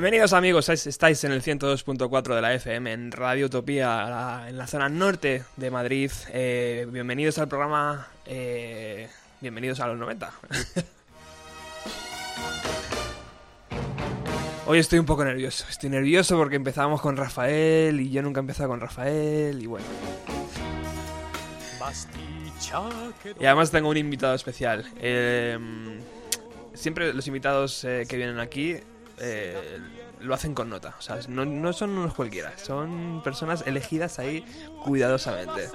Bienvenidos amigos, estáis en el 102.4 de la FM en Radio Utopía, en la zona norte de Madrid. Eh, bienvenidos al programa, eh, bienvenidos a los 90. Hoy estoy un poco nervioso, estoy nervioso porque empezamos con Rafael y yo nunca he empezado con Rafael y bueno. Y además tengo un invitado especial. Eh, siempre los invitados eh, que vienen aquí eh, lo hacen con nota. O sea, no, son unos cualquiera, son personas elegidas ahí cuidadosamente.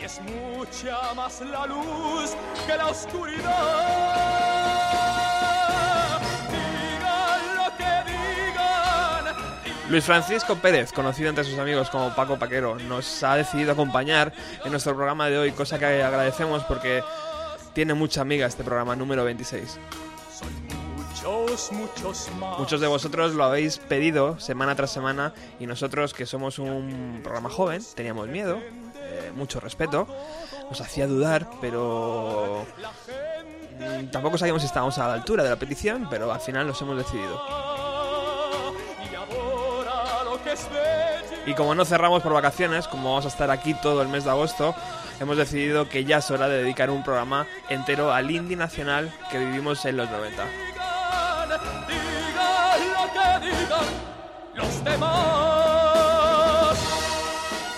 y es mucha más la luz que la oscuridad. Luis Francisco Pérez, conocido entre sus amigos como Paco Paquero, nos ha decidido acompañar en nuestro programa de hoy, cosa que agradecemos porque tiene mucha amiga este programa número 26. Muchos, de vosotros lo habéis pedido semana tras semana y nosotros que somos un programa joven teníamos miedo, eh, mucho respeto, nos hacía dudar, pero mm, tampoco sabíamos si estábamos a la altura de la petición, pero al final nos hemos decidido. Y como no cerramos por vacaciones, como vamos a estar aquí todo el mes de agosto, hemos decidido que ya es hora de dedicar un programa entero al indie nacional que vivimos en los 90.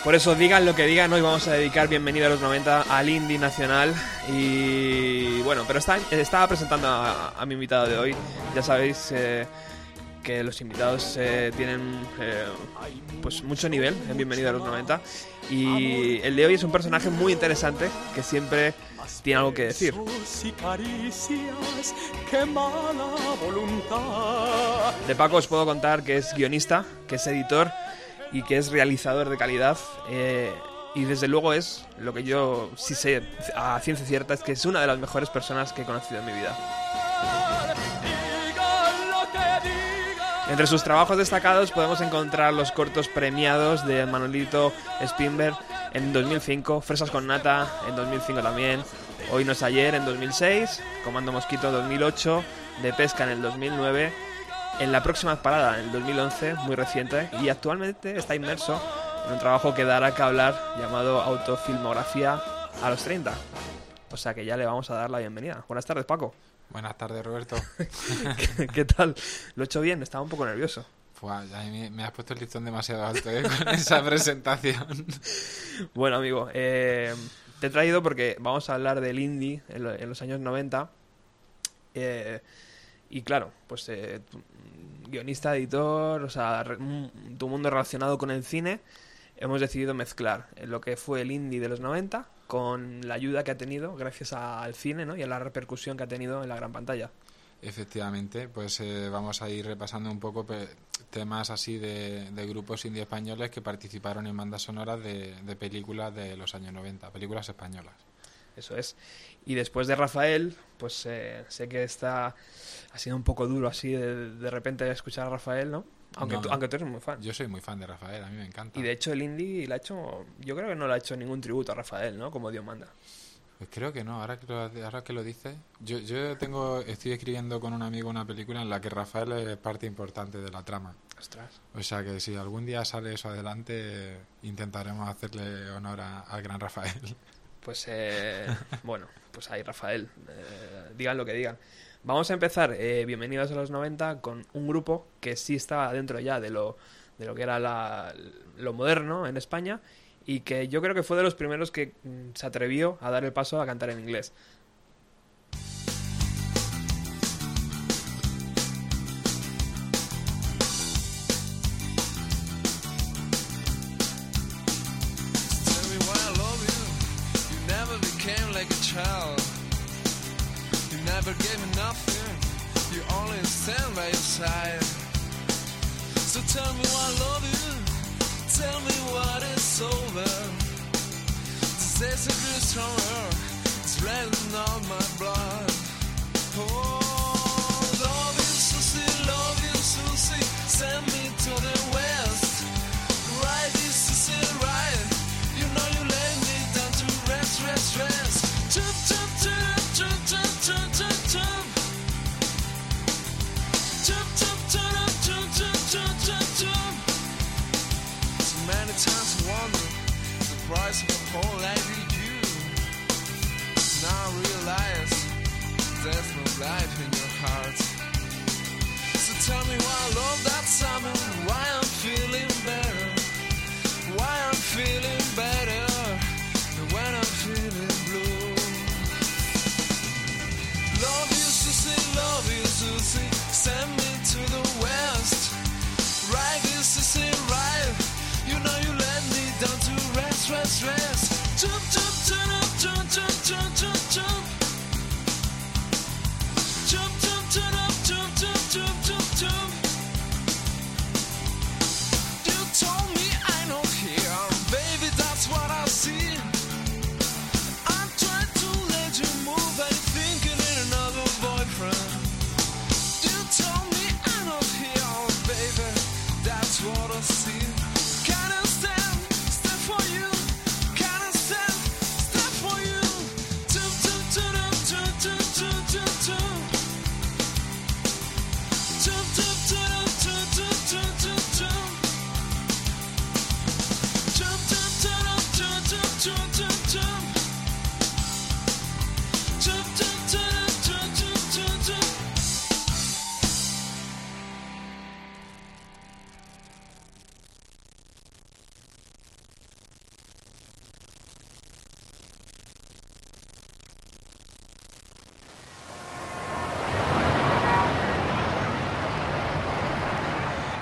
Por eso digan lo que digan, hoy vamos a dedicar bienvenido a los 90 al indie nacional y bueno, pero estaba presentando a, mi invitado de hoy, ya sabéis... Eh, que los invitados eh, tienen eh, pues mucho nivel en Bienvenido a los 90 y el de hoy es un personaje muy interesante que siempre tiene algo que decir. De Paco os puedo contar que es guionista, que es editor y que es realizador de calidad. Eh, y desde luego es lo que yo sí sé a ciencia cierta, es que es una de las mejores personas que he conocido en mi vida. Entre sus trabajos destacados podemos encontrar los cortos premiados de Manolito Spinberg en 2005, Fresas con Nata en 2005 también, Hoy no es ayer en 2006, Comando Mosquito en 2008, De Pesca en el 2009, en la próxima parada en el 2011, muy reciente, y actualmente está inmerso en un trabajo que dará que hablar llamado Autofilmografía a los 30. O sea que ya le vamos a dar la bienvenida. Buenas tardes, Paco. Buenas tardes, Roberto. ¿Qué, tal? Lo he hecho bien, estaba un poco nervioso. me, has puesto el listón demasiado alto ¿eh? con esa presentación. bueno, amigo, eh, te he traído porque vamos a hablar del indie en, los años 90. Eh, y claro, pues guionista, editor, o sea, tu mundo relacionado con el cine, hemos decidido mezclar lo que fue el indie de los 90 con la ayuda que ha tenido gracias al cine ¿no? y a la repercusión que ha tenido en la gran pantalla. Efectivamente, pues eh, vamos a ir repasando un poco temas así de, grupos indie españoles que participaron en bandas sonoras de, películas de los años 90, películas españolas. Eso es. Y después de Rafael, pues eh, sé que está ha sido un poco duro así de, de repente escuchar a Rafael, ¿no? Aunque, tú, aunque tú eres muy fan. Yo soy muy fan de Rafael, a mí me encanta. Y de hecho el indie le ha hecho, yo creo que no le ha hecho ningún tributo a Rafael, ¿no? Como Dios manda. Pues creo que no, ahora que lo, ahora que lo dices, yo, yo tengo, estoy escribiendo con un amigo una película en la que Rafael es parte importante de la trama. Ostras. O sea que si algún día sale eso adelante, intentaremos hacerle honor al gran Rafael. Pues eh, bueno, pues ahí Rafael, eh, digan lo que digan. Vamos a empezar, eh, bienvenidos a los 90, con un grupo que sí estaba dentro ya de lo, de lo que era lo moderno en España y que yo creo que fue de los primeros que mm, se atrevió a dar el paso a cantar en inglés. it's written on my block. Heart. So tell me why I love that summer, why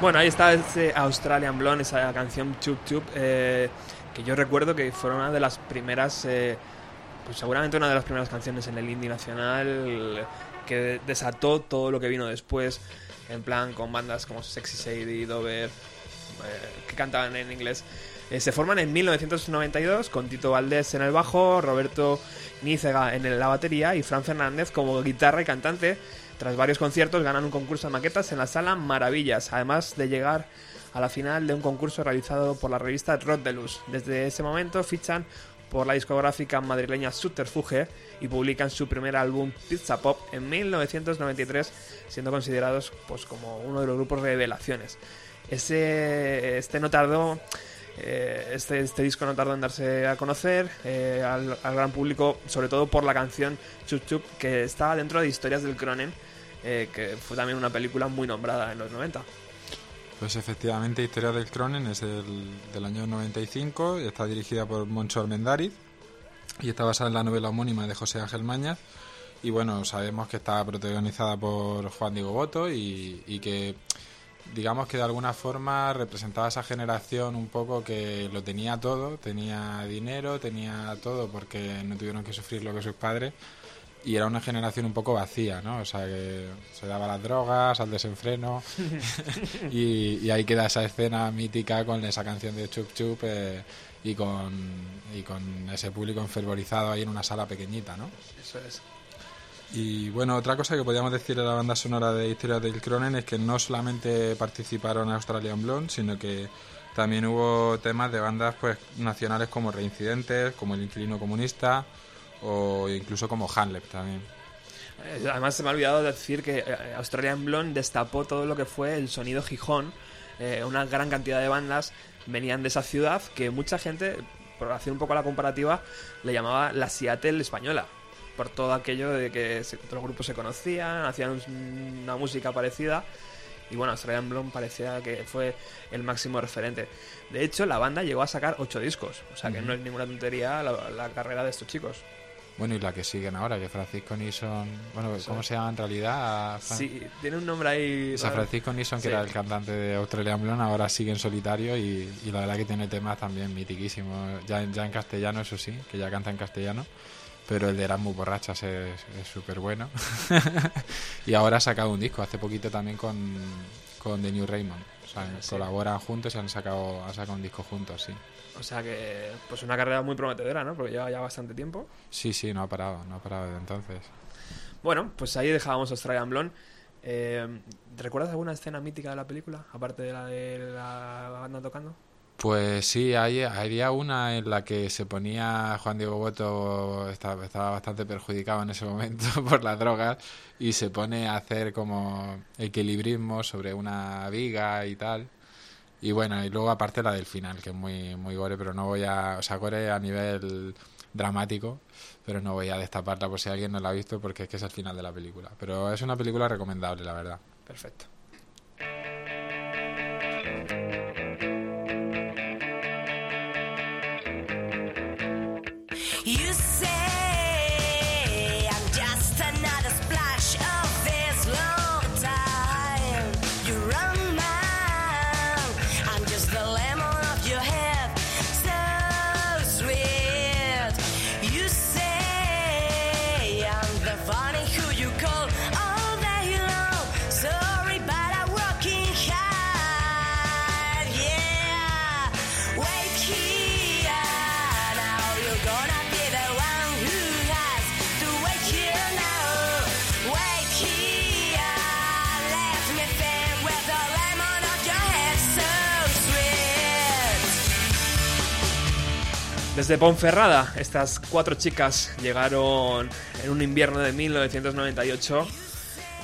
Bueno, ahí está ese Australian Blonde, esa canción Chup Chup, eh, que yo recuerdo que fue una de las primeras, eh, pues seguramente una de las primeras canciones en el indie nacional que desató todo lo que vino después, en plan con bandas como Sexy Sadie, Dover, eh, que cantaban en inglés. Eh, se forman en 1992 con Tito Valdés en el bajo, Roberto Nícega en la batería y Fran Fernández como guitarra y cantante. Tras varios conciertos ganan un concurso de maquetas en la sala Maravillas, además de llegar a la final de un concurso realizado por la revista Rod de Luz. Desde ese momento fichan por la discográfica madrileña Subterfuge y publican su primer álbum Pizza Pop en 1993, siendo considerados pues, como uno de los grupos revelaciones. Ese, este no tardó eh, este, este disco no tardó en darse a conocer eh, al, gran público, sobre todo por la canción Chup Chup, que estaba dentro de Historias del Cronen, eh, que fue también una película muy nombrada en los 90. Pues efectivamente, Historia del Cronen es el, del año 95, y está dirigida por Moncho Almendariz y está basada en la novela homónima de José Ángel Mañas. Y bueno, sabemos que está protagonizada por Juan Diego Boto y, y que digamos que de alguna forma representaba esa generación un poco que lo tenía todo, tenía dinero, tenía todo porque no tuvieron que sufrir lo que sus padres y era una generación un poco vacía, ¿no? O sea, que se daba las drogas, al desenfreno y, y ahí queda esa escena mítica con esa canción de Chup Chup eh, y, con, y con ese público enfervorizado ahí en una sala pequeñita, ¿no? Eso es. Y bueno, otra cosa que podríamos decir de la banda sonora de Historias del Cronen es que no solamente participaron Australian Blonde, sino que también hubo temas de bandas pues nacionales como Reincidentes, como El Inquilino Comunista o incluso como Hanlep también. Eh, Además, se me ha olvidado decir que eh, Australian Blonde destapó todo lo que fue el sonido Gijón. Eh, una gran cantidad de bandas venían de esa ciudad que mucha gente, por hacer un poco la comparativa, le llamaba la Seattle española. Por todo aquello de que se- los grupos se conocían, hacían un- una música parecida. Y bueno, Australian Blonde parecía que fue el máximo referente. De hecho, la banda llegó a sacar ocho discos. O sea que no es ninguna tontería la, la carrera de estos chicos. Bueno, y la que siguen ahora, que Francisco Nison... Bueno, ¿cómo se llama en realidad? Fran- Sí, tiene un nombre ahí. O sea. Francisco Nison, que Sí. era el cantante de Australian Blonde, ahora sigue en solitario y, y la verdad que tiene temas también mitiquísimos. Ya, en- ya en castellano, eso sí, que ya canta en castellano. Pero el de Erasmus Borrachas es es súper bueno. y ahora ha sacado un disco, hace poquito también con, con The New Raymond. O sea, Sí. colaboran juntos y han sacado, han sacado un disco juntos, sí. O sea que, pues una carrera muy prometedora, ¿no? Porque lleva ya bastante tiempo. Sí, sí, no ha parado, no ha parado desde entonces. Bueno, pues ahí dejábamos Australian Blonde. Eh, ¿Recuerdas alguna escena mítica de la película? Aparte de la de la banda tocando. Pues sí, hay, había una en la que se ponía Juan Diego Boto, estaba, bastante perjudicado en ese momento por las drogas, y se pone a hacer como equilibrismo sobre una viga y tal. Y bueno, y luego aparte la del final, que es muy, muy gore, pero no voy a... O sea, gore a nivel dramático, pero no voy a destaparla por si alguien no la ha visto porque es que es el final de la película. Pero es una película recomendable, la verdad. Perfecto. Desde Ponferrada, estas cuatro chicas llegaron en un invierno de 1998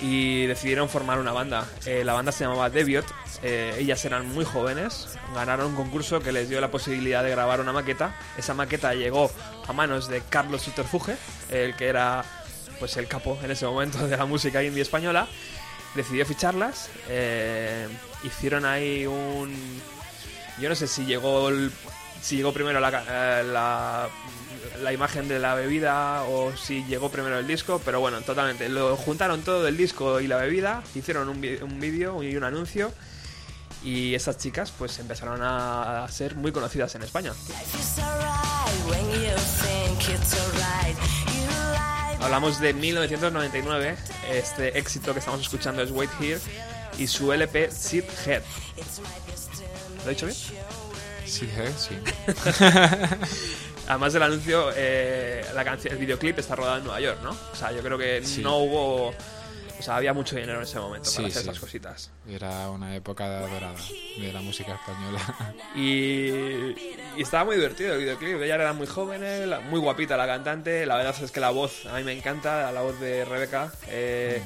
y decidieron formar una banda. Eh, la banda se llamaba Deviot, eh, ellas eran muy jóvenes, ganaron un concurso que les dio la posibilidad de grabar una maqueta. Esa maqueta llegó a manos de Carlos Suterfuge, el que era pues el capo en ese momento de la música indie española. Decidió ficharlas, eh, hicieron ahí un... Yo no sé si llegó el- si llegó primero la, eh, la, la imagen de la bebida o si llegó primero el disco, pero bueno, totalmente. Lo juntaron todo el disco y la bebida, hicieron un, un vídeo y un anuncio y esas chicas pues empezaron a, ser muy conocidas en España. Hablamos de 1999, este éxito que estamos escuchando es Wait Here y su LP Seed Head. ¿Lo he dicho bien? Sí, ¿eh? sí. Además del anuncio, eh, la canción, el videoclip está rodado en Nueva York, ¿no? O sea, yo creo que Sí. no hubo... O sea, había mucho dinero en ese momento Sí, para hacer esas cositas. Era una época dorada de la música española. Y, y estaba muy divertido el videoclip. Ella era muy joven, la- muy guapita la cantante. La verdad es que la voz a mí me encanta, la voz de Rebeca, eh,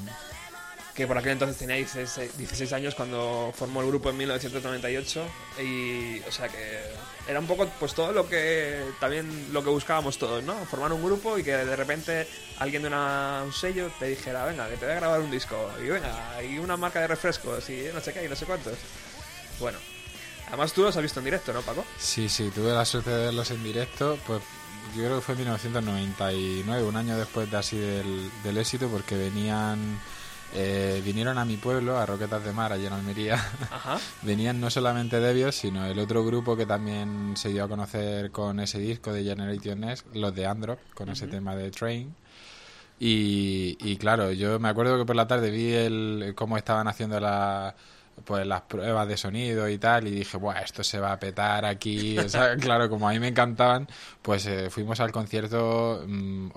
que por aquel entonces tenía 16, 16 años cuando formó el grupo en 1998. Y, o sea que era un poco pues todo lo que también lo que buscábamos todos, ¿no? Formar un grupo y que de repente alguien de una- un sello te dijera, venga, que te voy a grabar un disco. Y venga, y una marca de refrescos y no sé qué y no sé cuántos. Bueno, Además tú los has visto en directo, ¿no, Paco? Sí, sí, tuve la suerte de verlos en directo, pues yo creo que fue en 1999, un año después de así del, del éxito, porque venían, eh, vinieron a mi pueblo, a Roquetas de Mar, allí en Almería. Ajá. venían no solamente Debios, sino el otro grupo que también se dio a conocer con ese disco de Generation Next, los de Android, con ese tema de Train. Y, y claro, yo me acuerdo que por la tarde vi el, cómo estaban haciendo la, pues las pruebas de sonido y tal y dije, Buah, esto se va a petar aquí. O sea, claro, como a mí me encantaban, pues eh, fuimos al concierto, mm,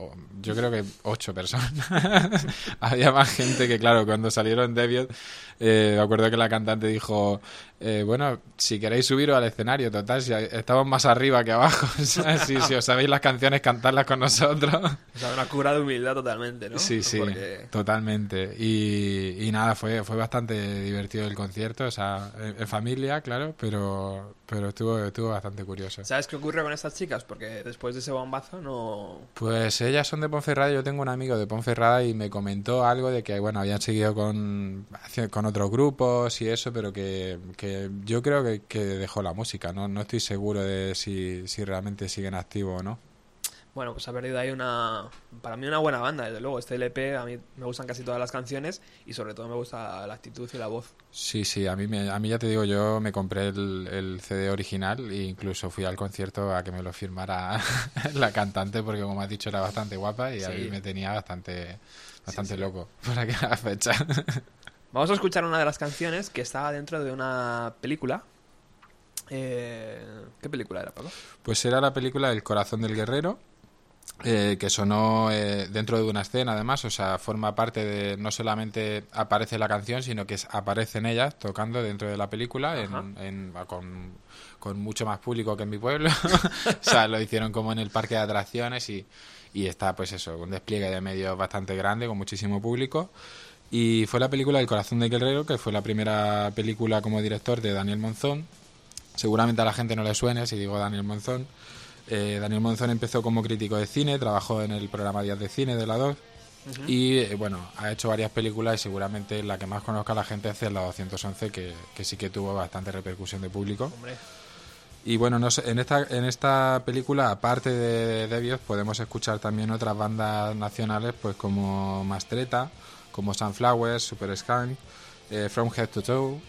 yo creo que ocho personas. Había más gente que, claro, cuando salieron Deviot, eh, me acuerdo que la cantante dijo, eh, bueno, si queréis subiros al escenario, total, si estamos más arriba que abajo. Si, si os sabéis las canciones, cantadlas con nosotros. O sea, una cura de humildad totalmente, ¿no? Sí, sí, Porque- totalmente. Y, y nada, fue, fue bastante divertido el concierto, o sea, en, en familia, claro, pero, pero estuvo, estuvo bastante curioso. ¿Sabes qué ocurre con estas chicas? Porque después de ese bombazo no... Pues ellas son de Ponferrada, yo tengo un amigo de Ponferrada y me comentó algo de que, bueno, habían seguido con, con otros grupos y eso, pero que, que yo creo que, que dejó la música, ¿no? No estoy seguro de si, si realmente siguen activos o no. Bueno, pues ha perdido ahí una... Para mí una buena banda, desde luego. Este LP a mí me gustan casi todas las canciones y sobre todo me gusta la actitud y la voz. Sí, sí, a mí, me, a mí ya te digo, yo me compré el, el CD original e incluso fui al concierto a que me lo firmara la cantante porque como has dicho era bastante guapa y a mí me tenía bastante, bastante loco por aquella fecha. Vamos a escuchar una de las canciones que estaba dentro de una película. Eh, ¿Qué película era, Paco? Pues era la película El corazón del guerrero, eh, que sonó eh, dentro de una escena además, o sea, forma parte de, no solamente aparece la canción, sino que es- aparecen ellas tocando dentro de la película en, en- con, con mucho más público que en mi pueblo. o sea, lo hicieron como en el parque de atracciones y, y está pues eso, un despliegue de medios bastante grande, con muchísimo público. Y fue la película El corazón del guerrero, que fue la primera película como director de Daniel Monzón. Seguramente a la gente no le suene si digo Daniel Monzón. Eh, Daniel Monzón empezó como crítico de cine, trabajó en el programa Días de Cine de la 2 y eh, bueno, ha hecho varias películas y seguramente la que más conozca la gente es la 211 que, que sí que tuvo bastante repercusión de público. Hombre, Y bueno, no sé, en esta en esta película, aparte de Debios, podemos escuchar también otras bandas nacionales, pues como Mastreta, como Sunflowers, Super Skank, eh, From Head to Toe,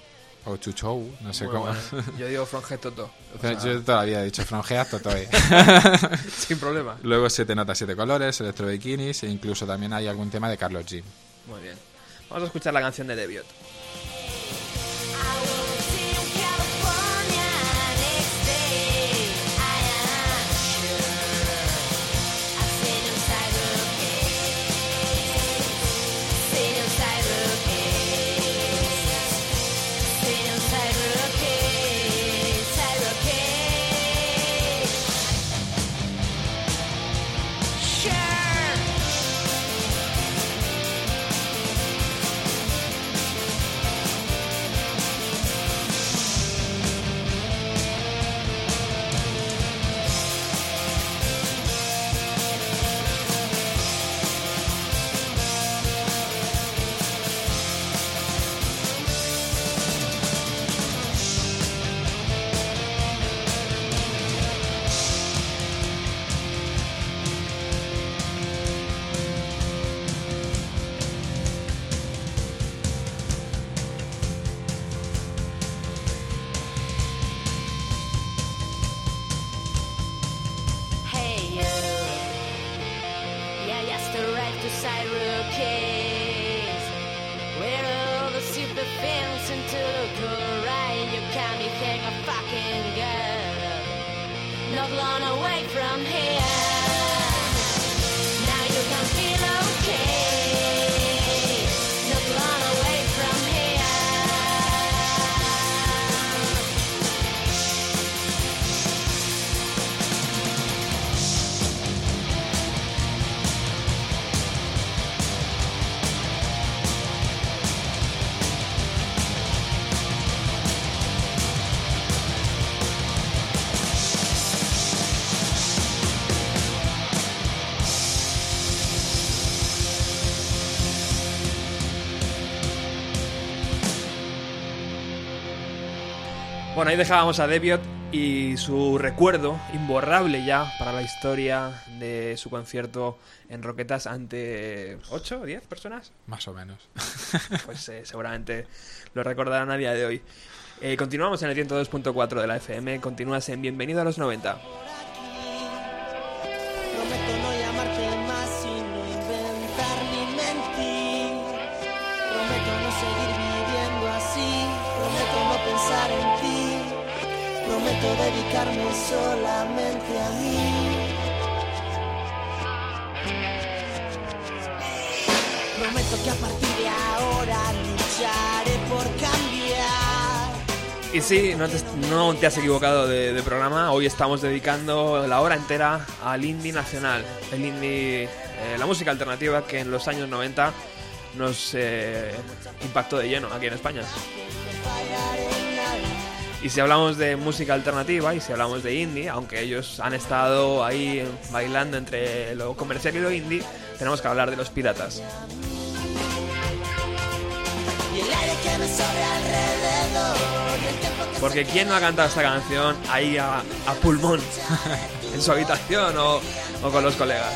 o Toe, no sé muy cómo. bueno. Yo digo From Head to Toe. O sea, Yo todavía he dicho From Head to Toe. sin problema. Luego Siete Notas, Siete Colores, Electro Bikinis, e incluso también hay algún tema de Carlos G. Muy bien. Vamos a escuchar la canción de Debiot. Bueno, ahí dejábamos a Debiot y su recuerdo imborrable ya para la historia de su concierto en Roquetas ante 8 o 10 personas. Más o menos. Pues eh, seguramente lo recordarán a día de hoy. Eh, continuamos en el 102.4 de la FM. Continúas en Bienvenido a los 90. A partir de ahora lucharé por cambiar. Y sí, no te, no te has equivocado de, de programa. Hoy estamos dedicando la hora entera al indie nacional. El indie, eh, la música alternativa que en los años 90 nos eh, impactó de lleno aquí en España. Y si hablamos de música alternativa y si hablamos de indie, aunque ellos han estado ahí bailando entre lo comercial y lo indie, tenemos que hablar de los piratas. Porque ¿quién no ha cantado esta canción ahí a, pulmón? en su habitación o, o con los colegas.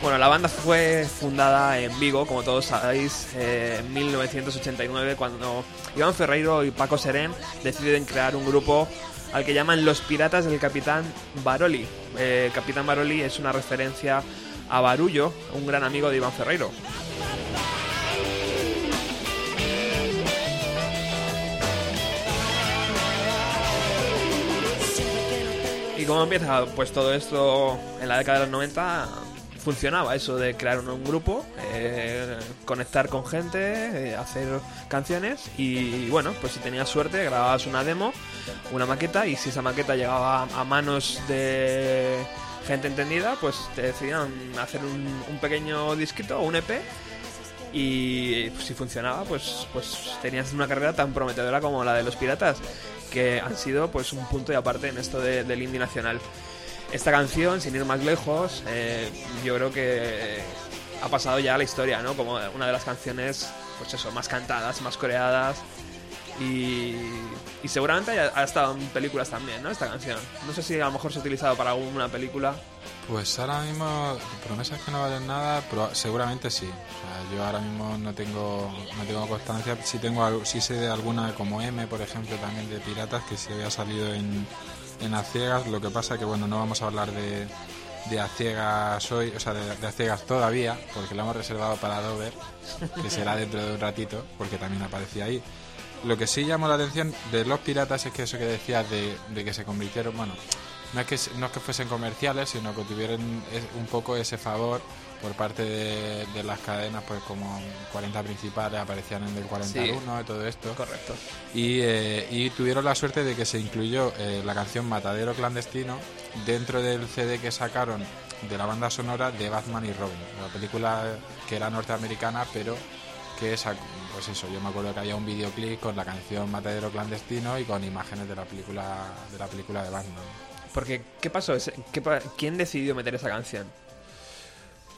Bueno, la banda fue fundada en Vigo, como todos sabéis, eh, en 1989, cuando Iván Ferreiro y Paco Serén deciden crear un grupo al que llaman Los Piratas del Capitán Baroli. Eh, Capitán Baroli es una referencia a Barullo, un gran amigo de Iván Ferreiro. Cómo empieza pues todo esto en la década de los 90 funcionaba eso de crear un, grupo, eh, conectar con gente, eh, hacer canciones y bueno, pues si tenías suerte grababas una demo, una maqueta y si esa maqueta llegaba a manos de gente entendida, pues te decidían hacer un, un pequeño disquito o un EP y si funcionaba, pues, pues tenías una carrera tan prometedora como la de los piratas. Que han sido pues un punto de aparte en esto de- del indie nacional. Esta canción, sin ir más lejos, eh, yo creo que ha pasado ya a la historia, ¿no? Como una de las canciones, pues eso, más cantadas, más coreadas. Y, seguramente haya- ha estado en películas también, ¿no? Esta canción. No sé si a lo mejor se ha utilizado para alguna película. Pues ahora mismo, promesas que no valen nada, pero seguramente sí. O sea, yo ahora mismo no tengo no tengo constancia, sí, tengo, sí sé de alguna como M, por ejemplo, también de Piratas, que sí había salido en, en A Ciegas. Lo que pasa que, bueno, no vamos a hablar de, de A Ciegas hoy, o sea, de, de A Ciegas todavía, porque lo hemos reservado para Dover, que será dentro de un ratito, porque también aparecía ahí. Lo que sí llamó la atención de los piratas es que eso que decías de, de que se convirtieron, bueno, no es que no es que fuesen comerciales, sino que tuvieron un poco ese favor por parte de, de las cadenas, pues como 40 principales aparecían en el 41 y todo esto. Correcto. Y, eh, y tuvieron la suerte de que se incluyó eh, la canción Matadero Clandestino dentro del CD que sacaron de la banda sonora de Batman y Robin, la película que era norteamericana, pero que es, pues eso, yo me acuerdo que había un videoclip con la canción Matadero Clandestino y con imágenes de la película de la película de Batman. Porque, ¿qué pasó? Qué pa- ¿Quién decidió meter esa canción?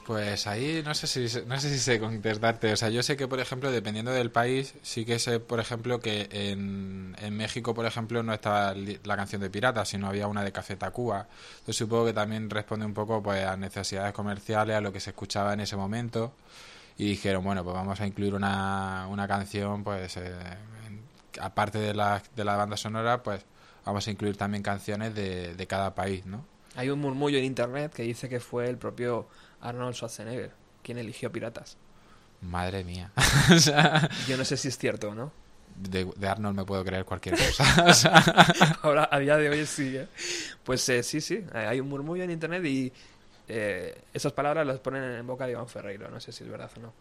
Pues ahí no sé si no sé si sé contestarte. O sea, yo sé que por ejemplo, dependiendo del país, sí que sé, por ejemplo, que en, en México, por ejemplo, no estaba la canción de Piratas, sino había una de Café Tacuba. Entonces supongo que también responde un poco pues a necesidades comerciales, a lo que se escuchaba en ese momento. Y dijeron, bueno, pues vamos a incluir una, una canción, pues eh, en- aparte de la, de la banda sonora, pues vamos a incluir también canciones de, de cada país, ¿no? Hay un murmullo en internet que dice que fue el propio Arnold Schwarzenegger quien eligió Piratas. Madre mía. o sea, Yo no sé si es cierto o no. de, de Arnold me puedo creer cualquier cosa. O sea, Ahora, a día de hoy sí, ¿eh? Pues eh, sí, sí, eh, hay un murmullo en internet y eh, esas palabras las ponen en boca de Iván Ferreiro, no sé si es verdad o no.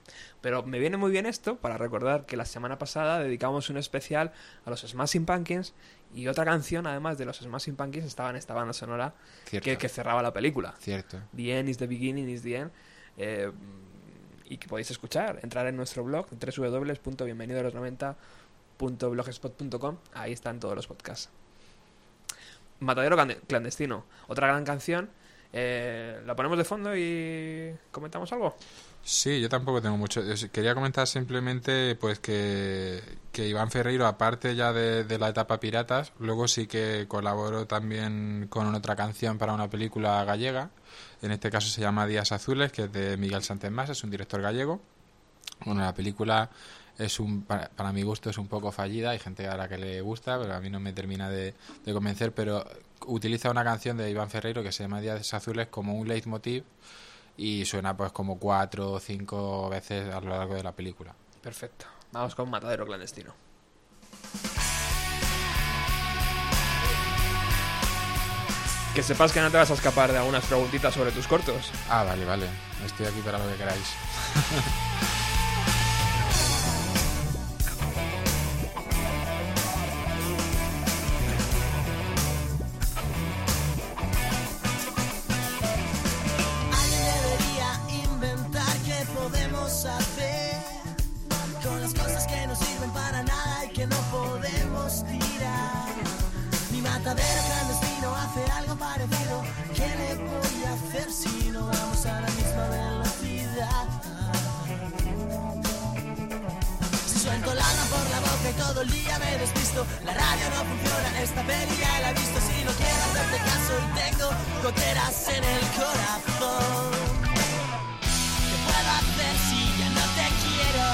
Pero me viene muy bien esto para recordar que la semana pasada dedicamos un especial a los Smashing Pumpkins y otra canción, además de los Smashing Pumpkins, estaba en esta banda sonora que, que cerraba la película. Cierto. The End is the Beginning is the End. eh, y que podéis escuchar, entrar en nuestro blog www.bienvenidoalos90.blogspot.com. Ahí están todos los podcasts. Matadero Clande- Clandestino, otra gran canción. Eh, ¿La ponemos de fondo y comentamos algo? Sí, yo tampoco tengo mucho. Quería comentar simplemente pues que, que Iván Ferreiro, aparte ya de, de la etapa Piratas, luego sí que colaboró también con otra canción para una película gallega. En este caso se llama Días Azules, que es de Miguel Santemás, es un director gallego. Bueno, la película es un para, mi gusto es un poco fallida, hay gente a la que le gusta, pero a mí no me termina de convencer, pero utiliza una canción de Iván Ferreiro que se llama Días Azules como un leitmotiv y suena pues como cuatro o cinco veces a lo largo de la película. Perfecto. Vamos con Matadero Clandestino. Que sepas que no te vas a escapar de algunas preguntitas sobre tus cortos. Ah, vale, vale. Estoy aquí para lo que queráis. esta peli ya la he visto. Si no quiero hacerte caso y tengo goteras en el corazón. ¿Qué puedo hacer si ya no te quiero?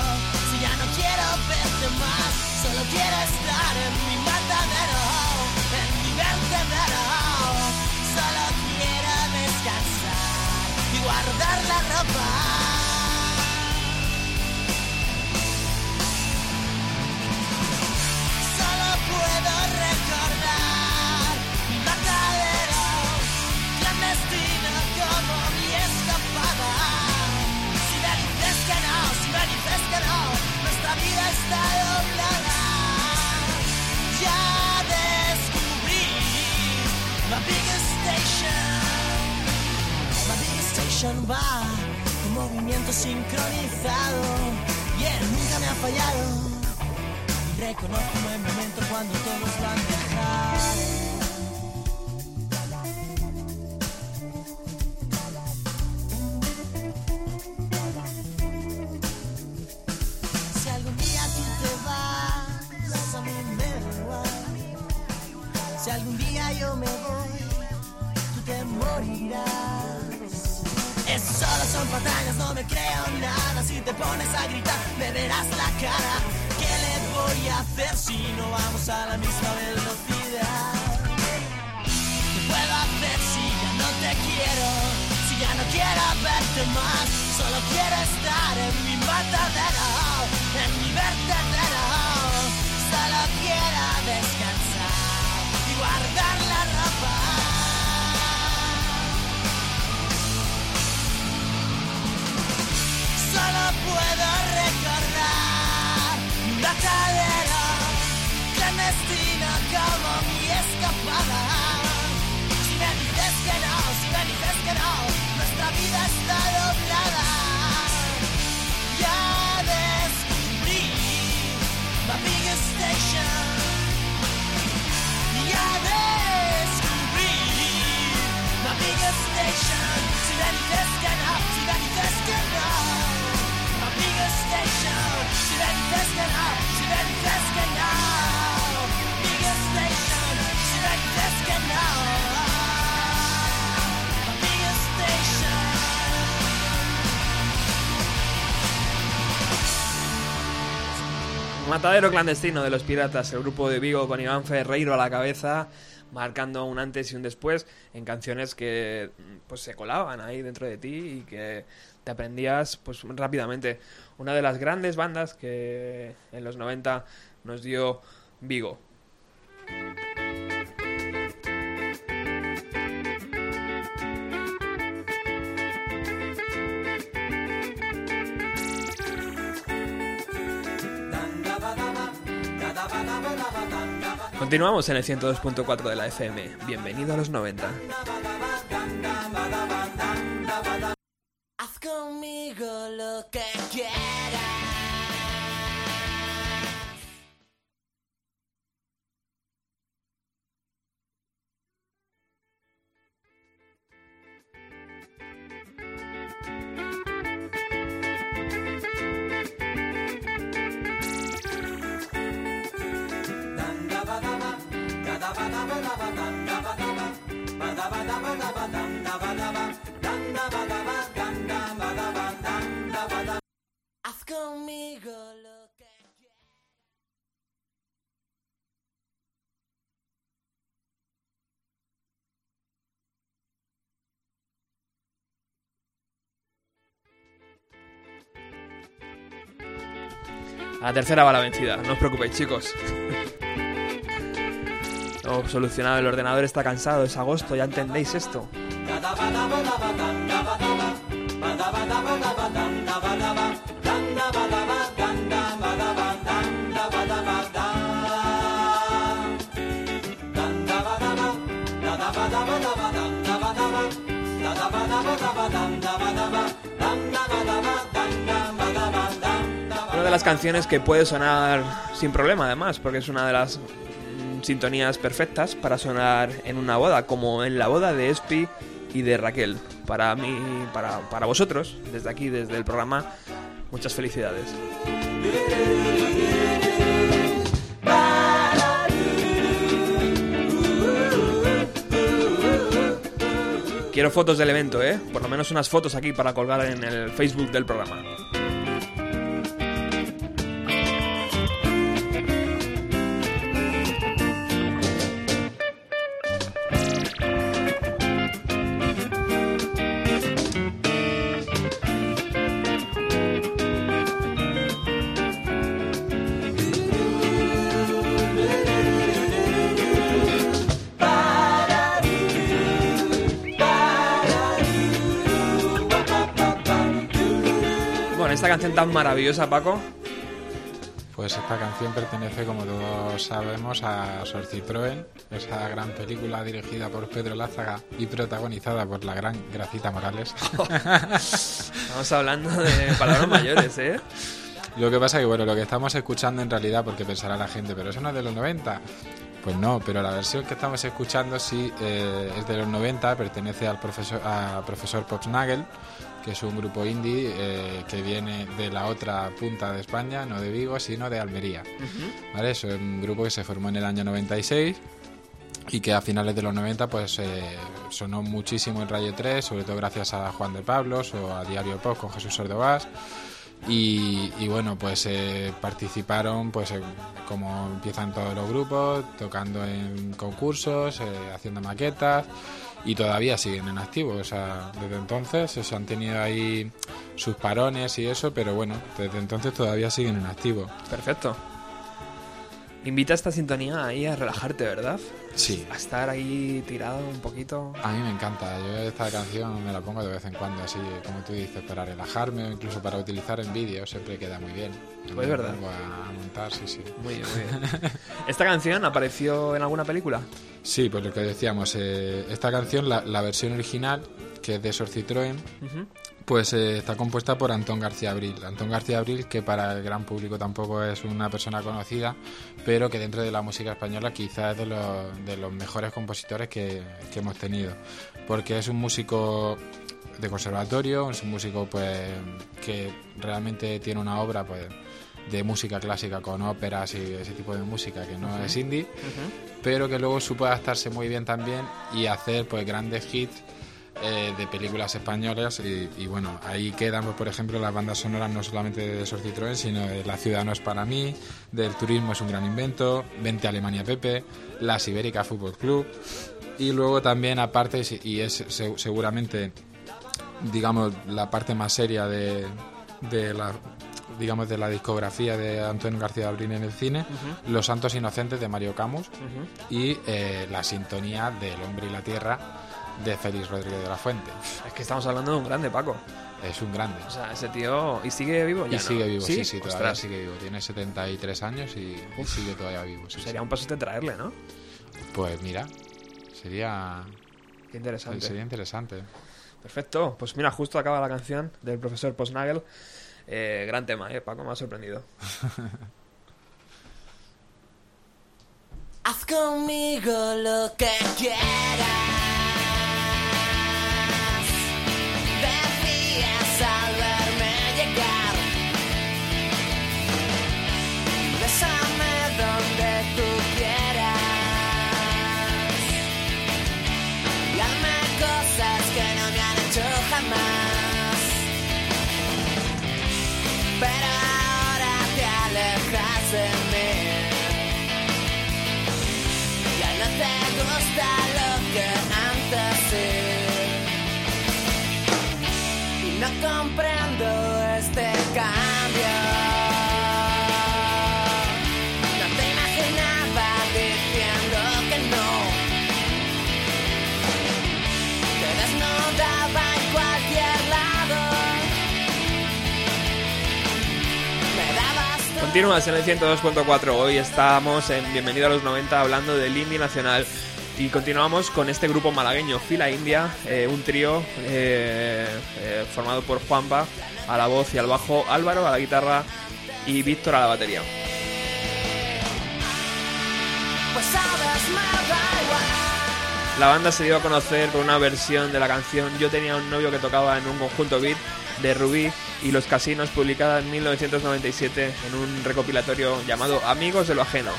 Si ya no quiero verte más, solo quiero estar en mi matadero, en mi vertedero. Solo quiero descansar y guardar la ropa. y él nunca me ha fallado. Reconozco el momento cuando todos van a dejar. Matadero clandestino de los piratas, el grupo de Vigo con Iván Ferreiro a la cabeza, marcando un antes y un después en canciones que pues se colaban ahí dentro de ti y que te aprendías pues rápidamente. Una de las grandes bandas que en los 90 nos dio Vigo. Continuamos en el 102.4 de la FM. Bienvenido a los 90. La tercera va la vencida, no os preocupéis, chicos. Solucionado, el ordenador está cansado, es agosto, ya entendéis esto. las canciones que puede sonar sin problema, además, porque es una de las mm, sintonías perfectas para sonar en una boda, como en la boda de Espi y de Raquel. Para mí, para, para vosotros, desde aquí, desde el programa, muchas felicidades. Quiero fotos del evento, ¿eh? Por lo menos unas fotos aquí para colgar en el Facebook del programa. Canción tan maravillosa, Paco. Pues esta canción pertenece, como todos sabemos, a Sor Citroën, esa gran película dirigida por Pedro Lázaga y protagonizada por la gran Gracita Morales. Estamos hablando de palabras mayores, ¿eh? Lo que pasa que, bueno, lo que estamos escuchando en realidad, porque pensará la gente, pero eso no es de los 90. Pues no, pero la versión que estamos escuchando sí eh, es de los 90, pertenece al profesor, a profesor Popsnagel, que es un grupo indie eh, que viene de la otra punta de España, no de Vigo, sino de Almería. ¿Vale? Es un grupo que se formó en el año 96 y que a finales de los 90 pues eh, sonó muchísimo en Radio 3, sobre todo gracias a Juan de Pablos o a Diario Pop con Jesús Ordovás. Y, y bueno, pues eh, participaron, pues eh, como empiezan todos los grupos, tocando en concursos, eh, haciendo maquetas y todavía siguen en activo. O sea, desde entonces se han tenido ahí sus parones y eso, pero bueno, desde entonces todavía siguen en activo. Perfecto. Invita esta sintonía ahí a relajarte, ¿verdad? Sí. A estar ahí tirado un poquito. A mí me encanta, yo esta canción me la pongo de vez en cuando, así como tú dices, para relajarme o incluso para utilizar en vídeo, siempre queda muy bien. Pues Me verdad. a, a montar, sí, sí. Muy bien, muy bien. ¿Esta canción apareció en alguna película? Sí, pues lo que decíamos, eh, esta canción, la, la versión original, que es de Sor Citroën, Ujú. Pues eh, está compuesta por Antón García Abril. Antón García Abril, que para el gran público tampoco es una persona conocida, pero que dentro de la música española quizás es de los, de los mejores compositores que, que hemos tenido. Porque es un músico de conservatorio, es un músico pues que realmente tiene una obra pues de música clásica con óperas y ese tipo de música que no es indie, pero que luego supo adaptarse muy bien también y hacer pues grandes hits eh, de películas españolas y, y, bueno, ahí quedan pues, por ejemplo las bandas sonoras no solamente de Sor Citroën sino de La ciudad no es para mí, del turismo es un gran invento, Vente a Alemania Pepe, La Ibérica Fútbol Club. Y luego también aparte y es se- seguramente digamos la parte más seria de, de la digamos de la discografía de Antonio García Abril en el cine, Los Santos Inocentes de Mario Camus y eh, la sintonía del Hombre y la Tierra de Félix Rodríguez de la Fuente. Es que estamos hablando de un grande, Paco. Es un grande. O sea, ese tío... ¿Y sigue vivo? Ya Y no. sigue vivo, sí, sí, todavía Ostras, sigue vivo. Tiene 73 años y, y sigue todavía vivo. sí, Sería sí. un pasote traerle, ¿no? Pues mira, sería, Qué interesante. sería interesante. Perfecto. Pues mira, justo acaba la canción del profesor Postnagel. Eh, gran tema, ¿eh? Paco me ha sorprendido. Haz conmigo lo que quieras. Continúas en el 102.4. Hoy estamos en Bienvenido a los 90 hablando del indie nacional. Y continuamos con este grupo malagueño, Fila India, eh, un trío eh, eh, formado por Juanpa a la voz y al bajo, Álvaro a la guitarra y Víctor a la batería. Pues. La banda se dio a conocer con una versión de la canción Yo tenía un novio que tocaba en un conjunto beat de Rubí y Los Casinos, publicada en 1997 en un recopilatorio llamado Amigos de lo Ajeno.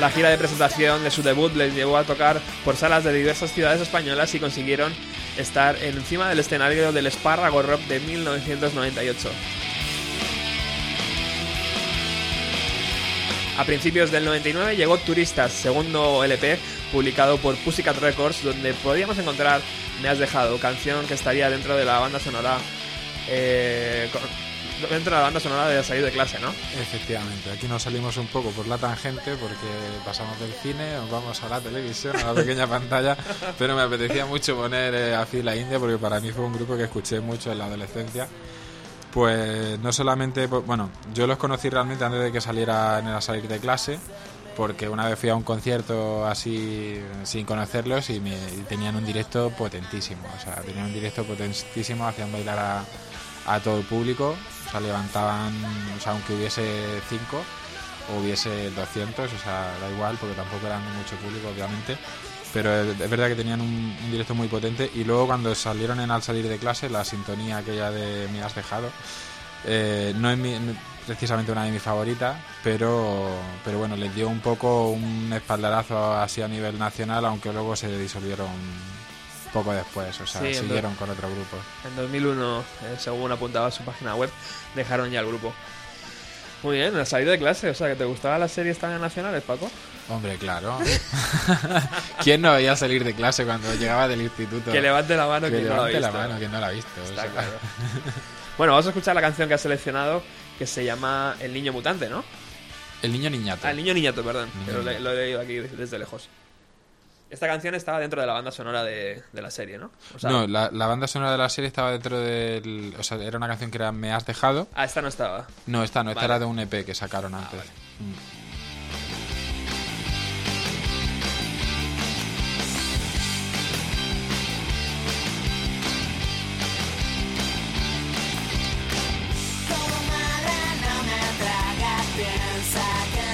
La gira de presentación de su debut les llevó a tocar por salas de diversas ciudades españolas y consiguieron estar encima del escenario del Espárrago Rock de 1998. A principios del 99 llegó Turistas, segundo LP publicado por Pussycat Records, donde podíamos encontrar Me has dejado, canción que estaría dentro de la banda sonora eh, dentro de la banda sonora de salir de clase, ¿no? Efectivamente, aquí nos salimos un poco por la tangente porque pasamos del cine, nos vamos a la televisión, a la pequeña pantalla, pero me apetecía mucho poner eh, a Fila India porque para mí fue un grupo que escuché mucho en la adolescencia. Pues no solamente, pues, bueno, yo los conocí realmente antes de que salieran a salir de clase, porque una vez fui a un concierto así sin conocerlos y, me, tenían un directo potentísimo, o sea, tenían un directo potentísimo, hacían bailar a, todo el público, o sea, levantaban, o sea, aunque hubiese cinco o hubiese 200, o sea, da igual, porque tampoco eran mucho público, obviamente, pero es, verdad que tenían un, directo muy potente y luego cuando salieron en Al salir de clase, la sintonía aquella de Me has dejado, Eh, no es mi- precisamente una de mis favoritas, pero, pero bueno, les dio un poco un espaldarazo así a nivel nacional, aunque luego se disolvieron poco después, o sea, Sí, siguieron con otro grupo. En 2001, eh, según apuntaba su página web, dejaron ya el grupo. Muy bien, a salir de clase, o sea, que te gustaban las series también nacionales, Paco. Hombre, claro. ¿Quién no veía salir de clase cuando llegaba del instituto? Que levante la mano Que quien no ha la visto. mano, quien no la ha visto. o Está sea. claro. bueno, vamos a escuchar la canción que has seleccionado, que se llama El Niño Mutante, ¿no? El niño niñato. Ah, El Niño Niñato, perdón, Niño que lo, le- Niñato. lo he leído aquí desde lejos. Esta canción estaba dentro de la banda sonora de, de la serie, ¿no? O sea, no, la, la banda sonora de la serie estaba dentro del... O sea, era una canción que era Me has dejado. Ah, esta no estaba. No, esta no, esta Vale. Ah, era de un EP que sacaron antes. vale. Mm. second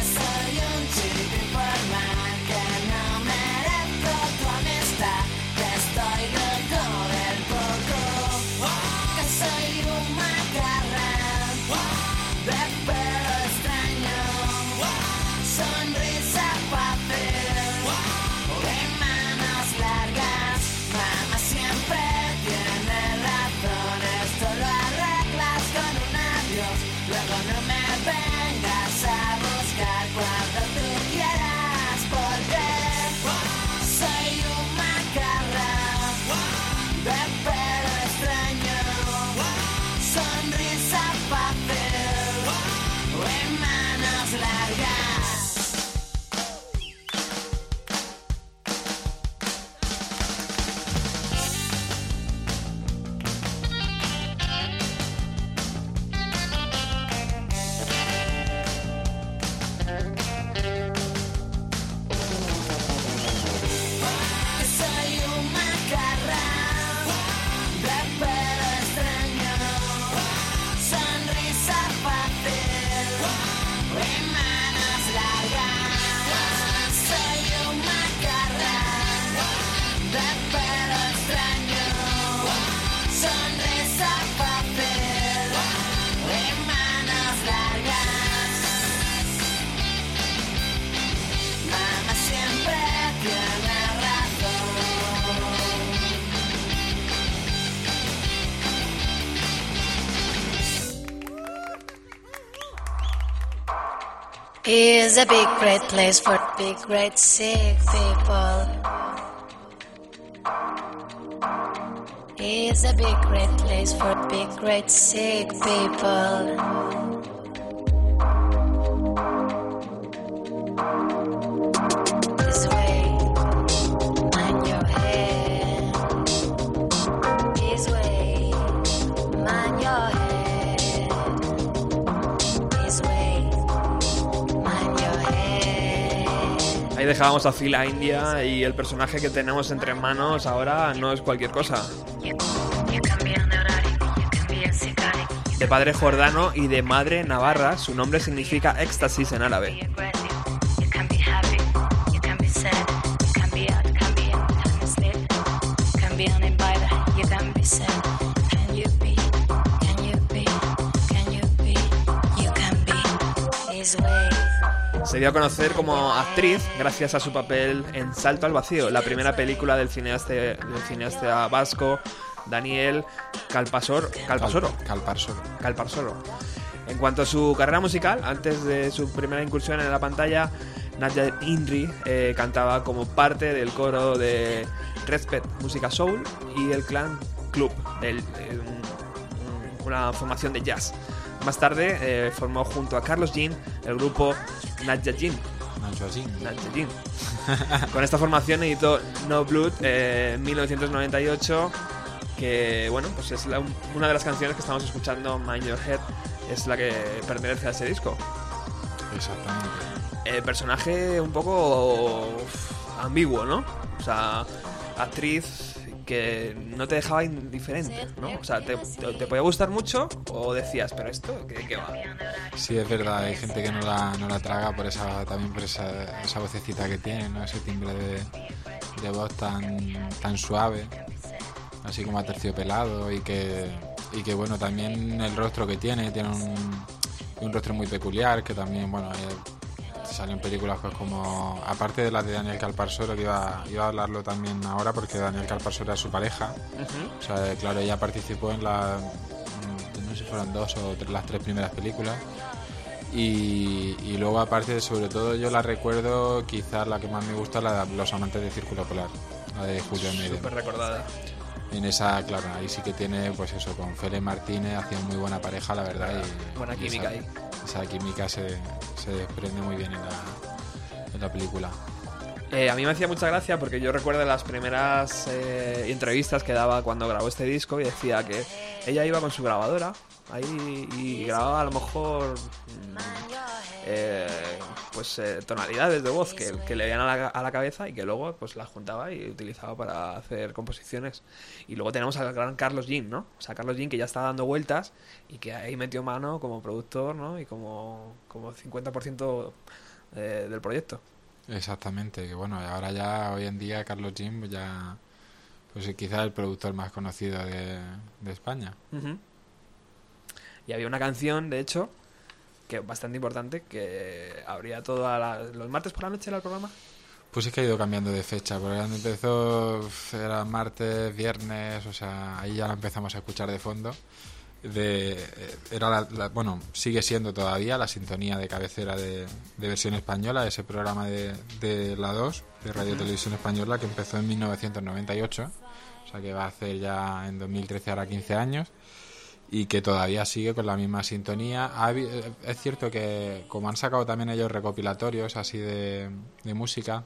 is a big great place for big great sick people. Is a big great place for big great sick people. Dejábamos a Fila India y el personaje que tenemos entre manos ahora no es cualquier cosa. De padre jordano y de madre navarra, su nombre significa éxtasis en árabe. Se dio a conocer como actriz gracias a su papel en Salto al Vacío, la primera película del cineasta, del cineasta vasco Daniel Calpasor, Calpasoro. Calparsoro. Calparsoro. En cuanto a su carrera musical, antes de su primera incursión en la pantalla, Nadia Indri eh, cantaba como parte del coro de Respect Música Soul y el Clan Club, el- el- un- un- una formación de jazz. Más tarde eh, formó junto a Carlos Jean el grupo Nadia Jean. Con esta formación editó No Blood eh, en 1998, que bueno, pues es la- una de las canciones que estamos escuchando, Mind Your Head, es la que pertenece a ese disco. Exactamente. Eh, personaje un poco uf, ambiguo, ¿no? O sea, actriz que no te dejaba indiferente, ¿no? O sea, te, podía gustar mucho o decías, pero esto, ¿qué, va? Sí, es verdad, hay gente que no la, no la traga por esa, también por esa, esa vocecita que tiene, ¿no? Ese timbre de, voz tan, tan suave, así como aterciopelado y que y que bueno, también el rostro que tiene, tiene un, un rostro muy peculiar, que también, bueno, eh, salió en películas pues como, aparte de la de Daniel Calparsoro, que iba, iba a hablarlo también ahora, porque Daniel Calparsoro era su pareja, o sea, claro, ella participó en la, mm, no sé si fueron dos o tres, las tres primeras películas. Y, y luego aparte, sobre todo yo la recuerdo, quizás la que más me gusta, la de Los amantes de Círculo Polar, la de Julio Almeida. Súper recordada. En esa, claro, ahí sí que tiene, pues eso, con Félix Martínez, hacía muy buena pareja, la verdad. Y, Buena y química esa, ahí. Esa química se, se desprende muy bien en la, en la película. Eh, a mí me hacía mucha gracia porque yo recuerdo las primeras eh, entrevistas que daba cuando grabó este disco y decía que ella iba con su grabadora ahí y grababa a lo mejor mm, eh, pues eh, tonalidades de voz que, que le veían a la, a la cabeza y que luego pues las juntaba y utilizaba para hacer composiciones. Y luego tenemos al gran Carlos Jean, ¿no? O sea, Carlos Jean que ya está dando vueltas y que ahí metió mano como productor, ¿no? Y como, como 50% eh, del proyecto. Exactamente, que bueno, ahora ya hoy en día Carlos Jim ya, pues quizás el productor más conocido de, de España. Y había una canción, de hecho, que bastante importante, que abría toda la... ¿Los martes por la noche era el programa? Pues es que ha ido cambiando de fecha, porque cuando empezó era martes, viernes, o sea, ahí ya la empezamos a escuchar de fondo. De, eh, era la- la- bueno, sigue siendo todavía la sintonía de cabecera de, de versión española, ese programa de, de la 2, de Radio Televisión Española, que empezó en 1998, o sea que va a hacer ya en 2013 ahora 15 años y que todavía sigue con la misma sintonía. Ha eh, es cierto que como han sacado también ellos recopilatorios así de, de música,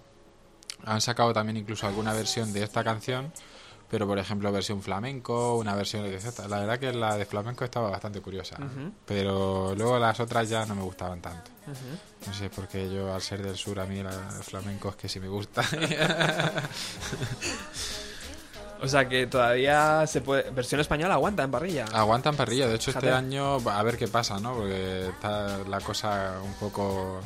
han sacado también incluso alguna versión de esta canción, pero por ejemplo versión flamenco, una versión de. La verdad que la de flamenco estaba bastante curiosa, Ujú. pero luego las otras ya no me gustaban tanto. No sé, porque yo al ser del sur a mí la de flamenco es que sí me gusta. O sea que todavía se puede... Versión española aguanta en parrilla. Aguantan parrilla, de hecho este año a ver qué pasa, ¿no? Porque está la cosa un poco...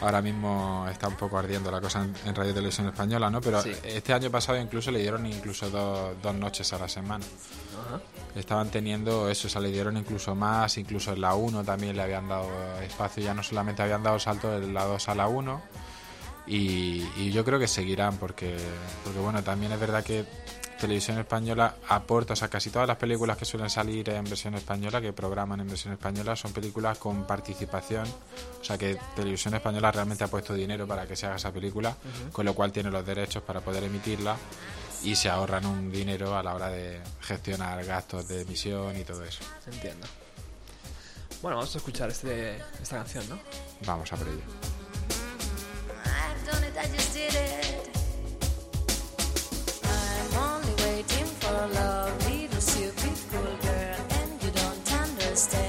Ahora mismo está un poco ardiendo la cosa en, en Radio Televisión Española, ¿no? Pero Sí. este año pasado incluso le dieron incluso dos, dos noches a la semana. Ajá. Estaban teniendo eso, o sea, le dieron incluso más, incluso en la 1 también le habían dado espacio, ya no solamente habían dado salto de la 2 a la 1. Y, y yo creo que seguirán porque, porque bueno, también es verdad que Televisión Española aporta, o sea, casi todas las películas que suelen salir en versión española, que programan en versión española, son películas con participación, o sea, que Televisión Española realmente ha puesto dinero para que se haga esa película, con lo cual tiene los derechos para poder emitirla y se ahorran un dinero a la hora de gestionar gastos de emisión y todo eso. Entiendo. Bueno, vamos a escuchar este, esta canción, ¿no? Vamos a por ello. Waiting for love, little stupid cool girl, and you don't understand.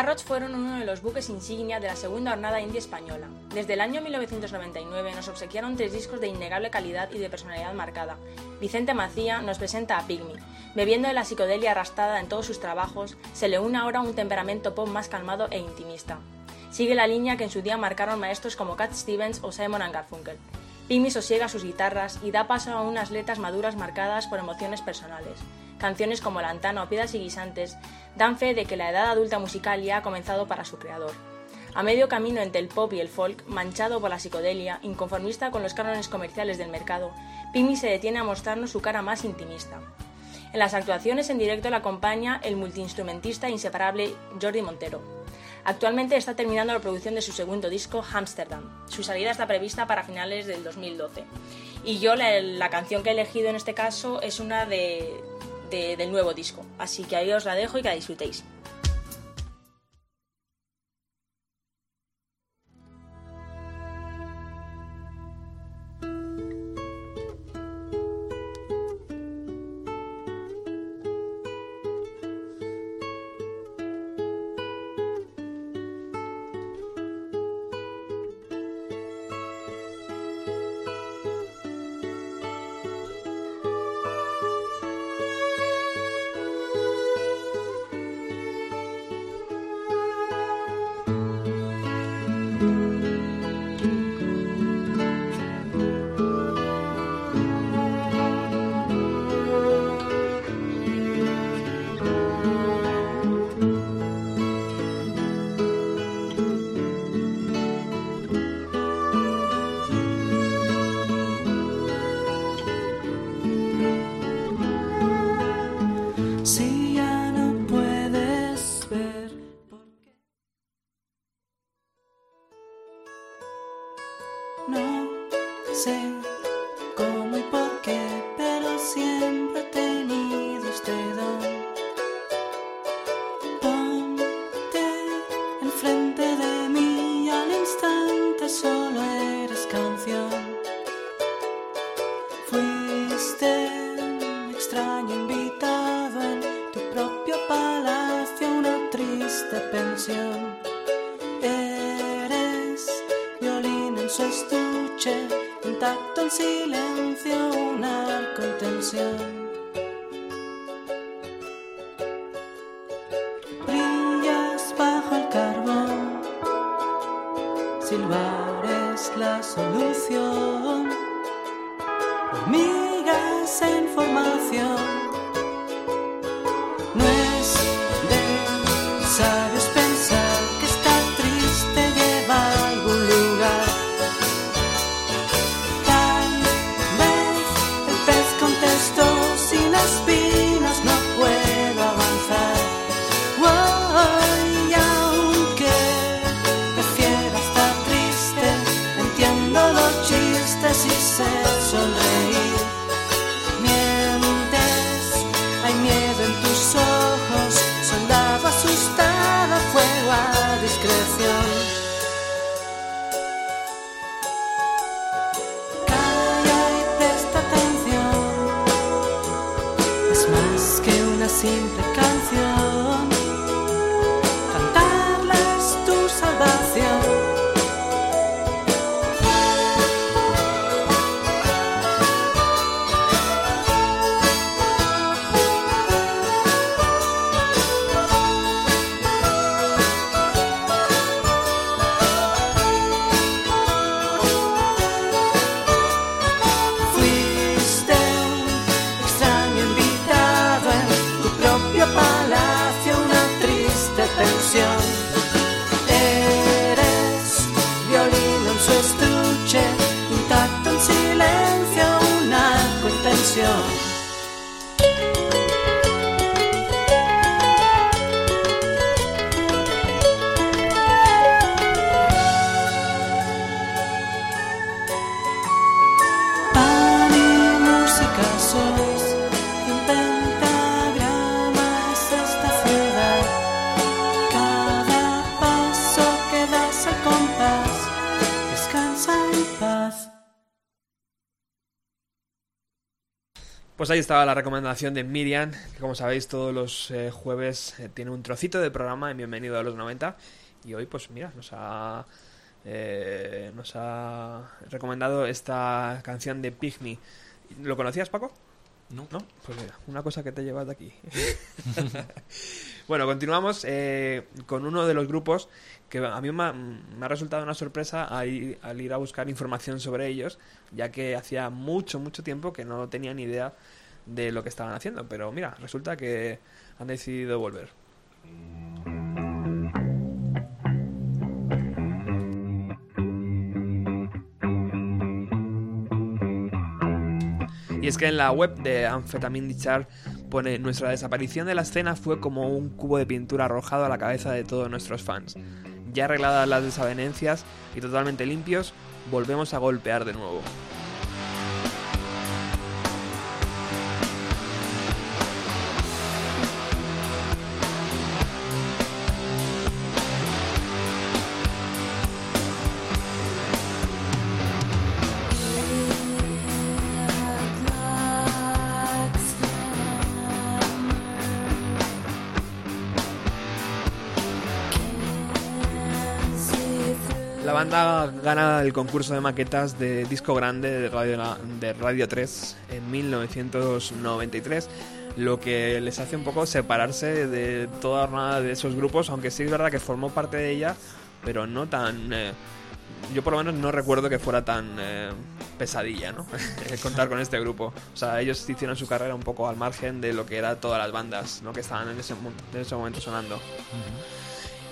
Carrots fueron uno de los buques insignia de la segunda jornada indie española. Desde el año 1999 nos obsequiaron tres discos de innegable calidad y de personalidad marcada. Vicente Macía nos presenta a Pygmy. Bebiendo de la psicodelia arrastrada en todos sus trabajos, se le une ahora un temperamento pop más calmado e intimista. Sigue la línea que en su día marcaron maestros como Cat Stevens o Simon Garfunkel. Pygmy sosiega sus guitarras y da paso a unas letras maduras marcadas por emociones personales. Canciones como Lantana o Piedras y Guisantes dan fe de que la edad adulta musical ya ha comenzado para su creador. A medio camino entre el pop y el folk, manchado por la psicodelia, inconformista con los cánones comerciales del mercado, Pygmy se detiene a mostrarnos su cara más intimista. En las actuaciones en directo la acompaña el multiinstrumentista inseparable Jordi Montero. Actualmente está terminando la producción de su segundo disco, Amsterdam. Su salida está prevista para finales del 2012. Y yo la canción que he elegido en este caso es una de, de- del nuevo disco. Así que ahí os la dejo y que la disfrutéis. Ahí estaba la recomendación de Miriam, que como sabéis todos los eh, jueves eh, tiene un trocito de programa en Bienvenido a los 90 y hoy pues mira, nos ha, eh, nos ha recomendado esta canción de Pygmy. ¿Lo conocías Paco? No. ¿No? Pues mira, una cosa que te llevas de aquí. bueno, continuamos eh, con uno de los grupos que a mí me ha, me ha resultado una sorpresa al ir, al ir a buscar información sobre ellos, ya que hacía mucho, mucho tiempo que no tenía ni idea de lo que estaban haciendo. Pero mira, resulta que han decidido volver. Y es que en la web de Amphetamine Chart pone nuestra desaparición de la escena fue como un cubo de pintura arrojado a la cabeza de todos nuestros fans. Ya arregladas las desavenencias y totalmente limpios, volvemos a golpear de nuevo. Gana el concurso de maquetas de disco grande de Radio, de Radio 3 en 1993, lo que les hace un poco separarse de toda nada de esos grupos, aunque sí es verdad que formó parte de ella, pero no tan... eh, yo por lo menos no recuerdo que fuera tan eh, pesadilla, ¿no? Contar con este grupo. O sea, ellos hicieron su carrera un poco al margen de lo que eran todas las bandas, ¿no? Que estaban en ese, en ese momento sonando.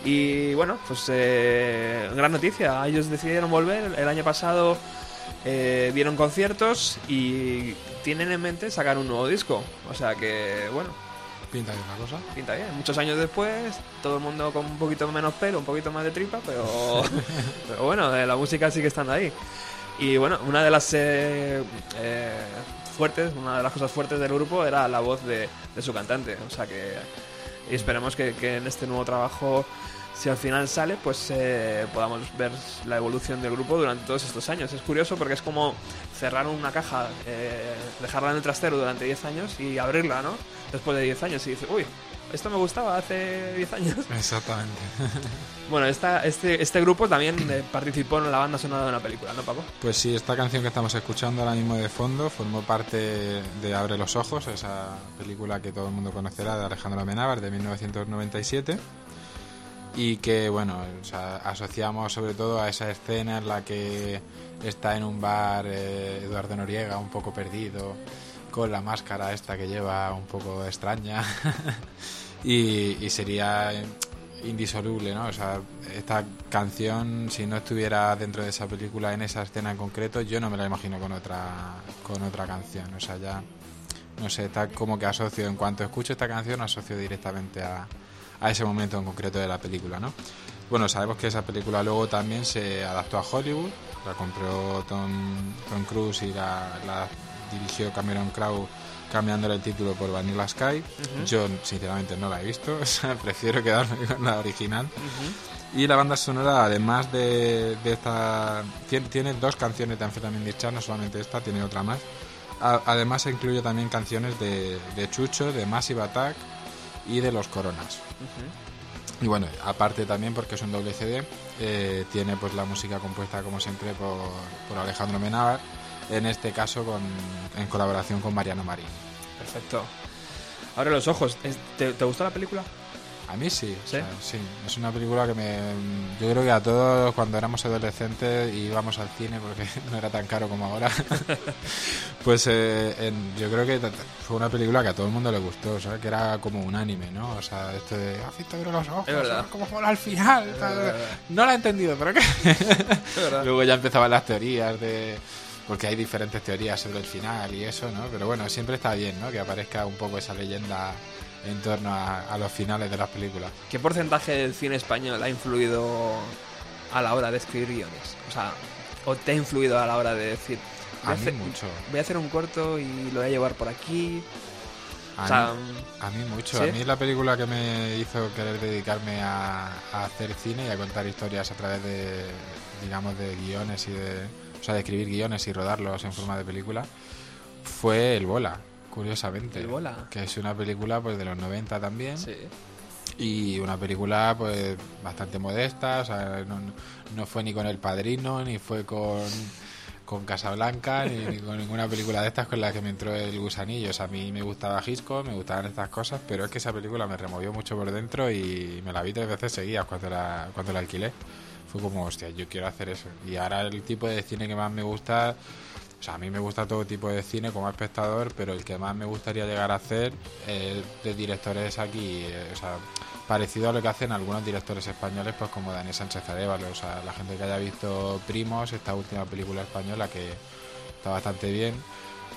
Y bueno, pues eh, gran noticia. Ellos decidieron volver. El año pasado eh, dieron conciertos y tienen en mente sacar un nuevo disco. O sea que, bueno, Pinta de una cosa. pinta bien. Muchos años después, todo el mundo con un poquito menos pelo, un poquito más de tripa, pero, pero bueno, eh, la música sigue estando ahí. Y bueno, una de las eh, eh, fuertes, una de las cosas fuertes del grupo era la voz de, de su cantante. O sea que y esperemos que, que en este nuevo trabajo, si al final sale, pues eh, podamos ver la evolución del grupo durante todos estos años. Es curioso porque es como cerrar una caja, eh, dejarla en el trastero durante 10 años y abrirla, ¿no? Después de 10 años y dices, uy, esto me gustaba hace 10 años. Exactamente. Bueno, esta, este, este grupo también eh, participó en la banda sonora de una película, ¿no, Paco? Pues sí, esta canción que estamos escuchando ahora mismo de fondo formó parte de Abre los Ojos, esa película que todo el mundo conocerá de Alejandro Amenábar de 1997 y que, bueno, o sea, asociamos sobre todo a esa escena en la que está en un bar eh, Eduardo Noriega un poco perdido con la máscara esta que lleva un poco extraña y, sería indisoluble, ¿no? O sea, esta canción, si no estuviera dentro de esa película, en esa escena en concreto, yo no me la imagino con otra, con otra canción. O sea, ya, no sé, está como que asocio, en cuanto escucho esta canción, asocio directamente a, a ese momento en concreto de la película, ¿no? Bueno, sabemos que esa película luego también se adaptó a Hollywood, la compró Tom, Tom Cruise y la dirigió Cameron Crowe cambiándole el título por Vanilla Sky. Yo, sinceramente, no la he visto, o sea, prefiero quedarme con la original. Y la banda sonora, además de, de esta. Tiene, tiene dos canciones de Amphetamine Discharge, no solamente esta, tiene otra más. A- además, incluye también canciones de, de Chucho, de Massive Attack y de Los Coronas. Y bueno, aparte también porque es un doble CD, eh, tiene pues la música compuesta como siempre por, por Alejandro Menábar, en este caso con, en colaboración con Mariano Marín. Perfecto. Abre los ojos. ¿Te, te gustó la película? A mí sí, o ¿Sí? sea, sí. Es una película que me. Yo creo que a todos cuando éramos adolescentes y íbamos al cine porque no era tan caro como ahora. pues eh, en- yo creo que fue una película que a todo el mundo le gustó, o sea, que era como un anime, ¿no? O sea, esto de. ¿Has visto abre los ojos? Es verdad. ¿sabes ¿Cómo mola al final? tal? No la he entendido, pero ¿qué? verdad. Luego ya empezaban las teorías de. Porque hay diferentes teorías sobre el final y eso, ¿no? Pero bueno, siempre está bien, ¿no? Que aparezca un poco esa leyenda en torno a, a los finales de las películas. ¿Qué porcentaje del cine español ha influido a la hora de escribir guiones? O sea, ¿o te ha influido a la hora de decir... A mí hacer- mucho. Voy a hacer un corto y lo voy a llevar por aquí. A, O sea, mí, a mí mucho. ¿sí? A mí es la película que me hizo querer dedicarme a, a hacer cine y a contar historias a través de, digamos, de guiones y de... O sea, de escribir guiones y rodarlos en forma de película, fue el Bola. curiosamente. El bola. Que es una película pues de los 90 también. Sí. Y una película pues bastante modesta, o sea, no, no fue ni con El Padrino, ni fue con, con Casablanca, ni, ni con ninguna película de estas con la que me entró el gusanillo. O sea, a mí me gustaba Hitchcock, me gustaban estas cosas, pero es que esa película me removió mucho por dentro y me la vi tres veces seguidas cuando la, cuando la alquilé. Fue como, hostia, yo quiero hacer eso. Y ahora el tipo de cine que más me gusta... O sea, a mí me gusta todo tipo de cine como espectador, pero el que más me gustaría llegar a hacer es de directores aquí, eh, o sea, parecido a lo que hacen algunos directores españoles, pues como Daniel Sánchez Arevalo, o sea, la gente que haya visto Primos, esta última película española que está bastante bien,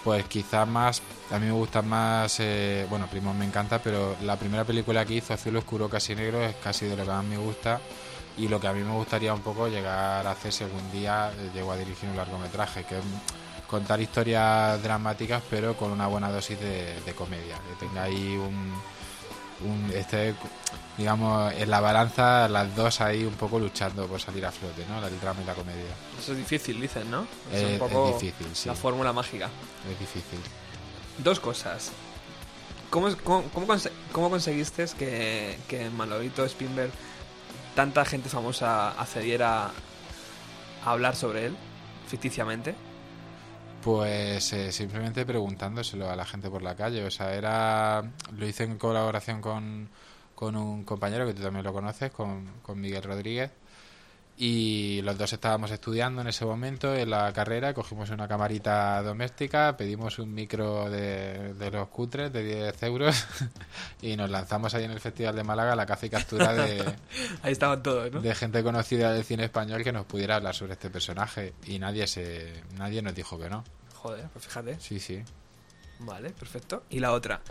pues quizás más, a mí me gusta más, eh, bueno, Primos me encanta, pero la primera película que hizo, Azul Oscuro Casi Negro, es casi de lo que más me gusta y lo que a mí me gustaría un poco llegar a hacer si algún día eh, llego a dirigir un largometraje, que es contar historias dramáticas pero con una buena dosis de, de comedia, que tenga ahí un, un este digamos en la balanza las dos ahí un poco luchando por salir a flote, ¿no? El drama y la comedia. Eso es difícil, dicen, ¿no? Es Eh, un poco es difícil, sí. la fórmula mágica. Es difícil. Dos cosas. ¿Cómo, es- cómo, cómo cómo conseguiste que, que Manolito Spinberg, tanta gente famosa accediera a hablar sobre él, ficticiamente? Pues eh, simplemente preguntándoselo a la gente por la calle. O sea, era. Lo hice en colaboración con, con un compañero que tú también lo conoces, con, con Miguel Rodríguez. Y los dos estábamos estudiando en ese momento en la carrera. Cogimos una camarita doméstica, pedimos un micro de, de los cutres de 10 euros y nos lanzamos ahí en el Festival de Málaga a la caza y captura de, Ahí estaban todos, ¿no? de gente conocida del cine español que nos pudiera hablar sobre este personaje. Y nadie, se, nadie nos dijo que no. Joder, pues fíjate. Sí, sí. Vale, perfecto. Y la otra.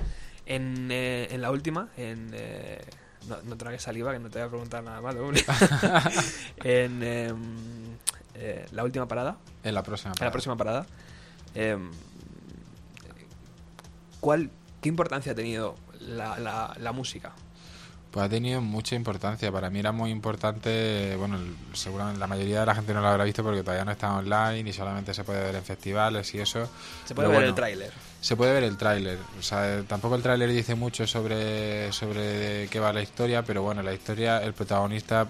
En, eh, en la última, en... eh, no, no tragues saliva, que no te voy a preguntar nada malo. en em, eh, la última parada, En la próxima. en la parada. próxima parada, em, ¿cuál, ¿qué importancia ha tenido la, la, la música? Pues ha tenido mucha importancia. Para mí era muy importante. Bueno, seguramente la mayoría de la gente no lo habrá visto porque todavía no está online y solamente se puede ver en festivales y eso. Se puede Pero ver bueno, el tráiler. Se puede ver el tráiler. O sea, tampoco el tráiler dice mucho sobre, sobre qué va la historia, pero bueno, la historia, el protagonista,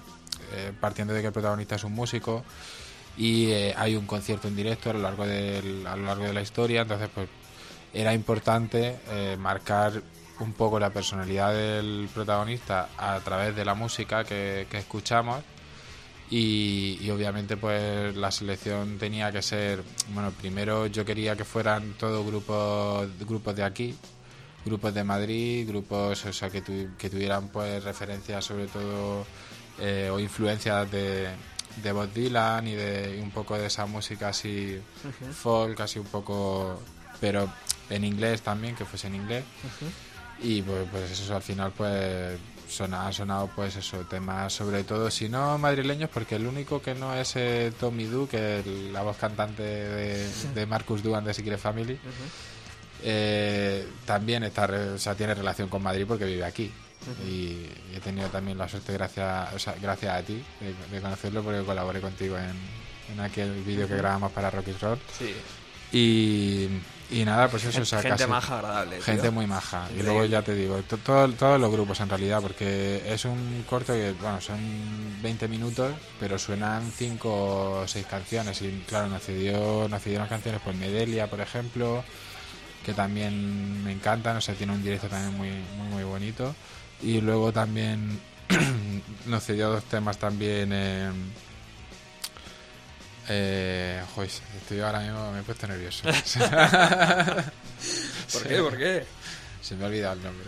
eh, partiendo de que el protagonista es un músico y eh, hay un concierto en directo a lo largo del, a lo largo de la historia, entonces pues era importante eh, marcar un poco la personalidad del protagonista a través de la música que, que escuchamos y, y obviamente pues la selección tenía que ser bueno primero yo quería que fueran todos grupos grupos de aquí grupos de Madrid grupos o sea que, tu- que tuvieran pues referencias sobre todo eh, o influencias de de Bob Dylan y de y un poco de esa música así folk así un poco pero en inglés también que fuese en inglés. Y pues, pues eso al final pues sona, ha sonado pues eso temas sobre todo si no madrileños porque el único que no es eh, Tommy Du que es la voz cantante de, de Marcus Duan de Secret Family eh, también está o sea, tiene relación con Madrid porque vive aquí. Y he tenido también la suerte gracias o sea, gracias a ti de, de conocerlo porque colaboré contigo en, en aquel vídeo que grabamos para Rocky Road Sí. y, y nada pues eso o sea, Gente casi- maja, agradable. tío. Gente muy maja. Y luego ya te digo, to- todo- todos los grupos en realidad, porque es un corto que, bueno, son 20 minutos, pero suenan 5 o 6 canciones. Y claro, nos, cedió, nos cedieron canciones por Medelia, por ejemplo, que también me encantan, o sea, tiene un directo también muy, muy, muy bonito. Y luego también nos cedió dos temas también. Eh, eh, joder, estoy ahora mismo, me he puesto nervioso. ¿Por qué? ¿Por qué? Se me ha olvidado el nombre.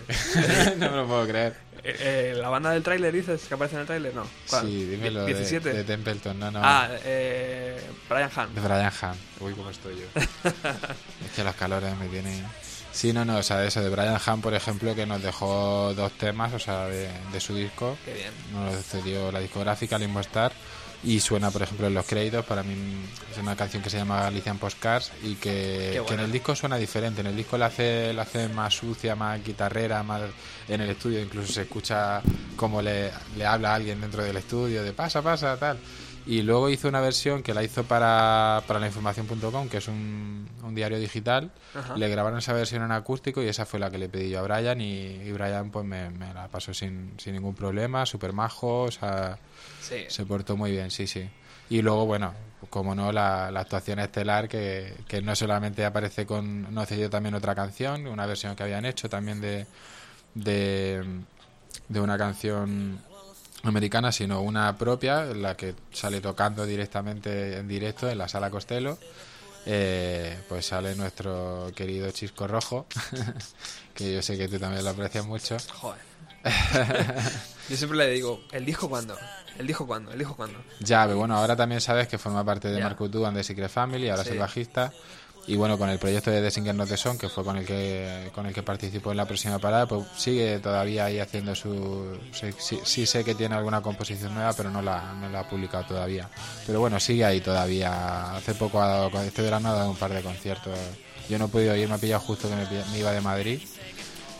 no me lo puedo creer. Eh, eh, ¿La banda del tráiler dices que aparece en el tráiler? No. ¿Cuál? Sí, dímelo. de- 17. De, Templeton, no, no. Ah, eh, Brian Hunt. De Brian Hunt. Uy, cómo estoy yo. es que los calores me tienen. Sí, no, no, o sea, eso de Brian Hunt, por ejemplo, que nos dejó dos temas, o sea, de, de su disco. Qué bien. Nos lo cedió la discográfica Limbo Star. Y suena, por ejemplo, en los créditos. Para mí es una canción que se llama Galician Postcards y que, en el disco suena diferente. En el disco la hace, la hace más sucia, más guitarrera, más en el estudio. Incluso se escucha como le, le habla a alguien dentro del estudio de pasa, pasa, tal. Y luego hizo una versión que la hizo para, para la información.com, que es un, un diario digital. Ajá. Le grabaron esa versión en acústico y esa fue la que le pedí yo a Brian. Y, y Brian pues me, me la pasó sin, sin ningún problema, súper majo, o sea, Sí. se portó muy bien, sí, sí. Y luego, bueno, como no, la, la actuación estelar que, que no solamente aparece con. No cedió también otra canción, una versión que habían hecho también de, de, de una canción americana, sino una propia, la que sale tocando directamente en directo en la sala Costello. Eh, pues sale nuestro querido Chisco Rojo, que yo sé que tú también lo aprecias mucho. Joder. Yo siempre le digo, ¿el disco cuándo? ¿El disco cuándo? ¿El disco cuándo? Ya, pero bueno, ahora también sabes que forma parte de Ya. Marco and the Secret Family, ahora Sí. es el bajista. Y bueno, con el proyecto de The Singer Not The Song, que fue con el que con el que participó en la próxima parada, pues sigue todavía ahí haciendo su... Sí, sí- sí sé que tiene alguna composición nueva, pero no la, no la ha publicado todavía. Pero bueno, sigue ahí todavía. Hace poco, ha dado, este verano ha dado un par de conciertos. Yo no he podido ir, me ha pillado justo que me, iba de Madrid.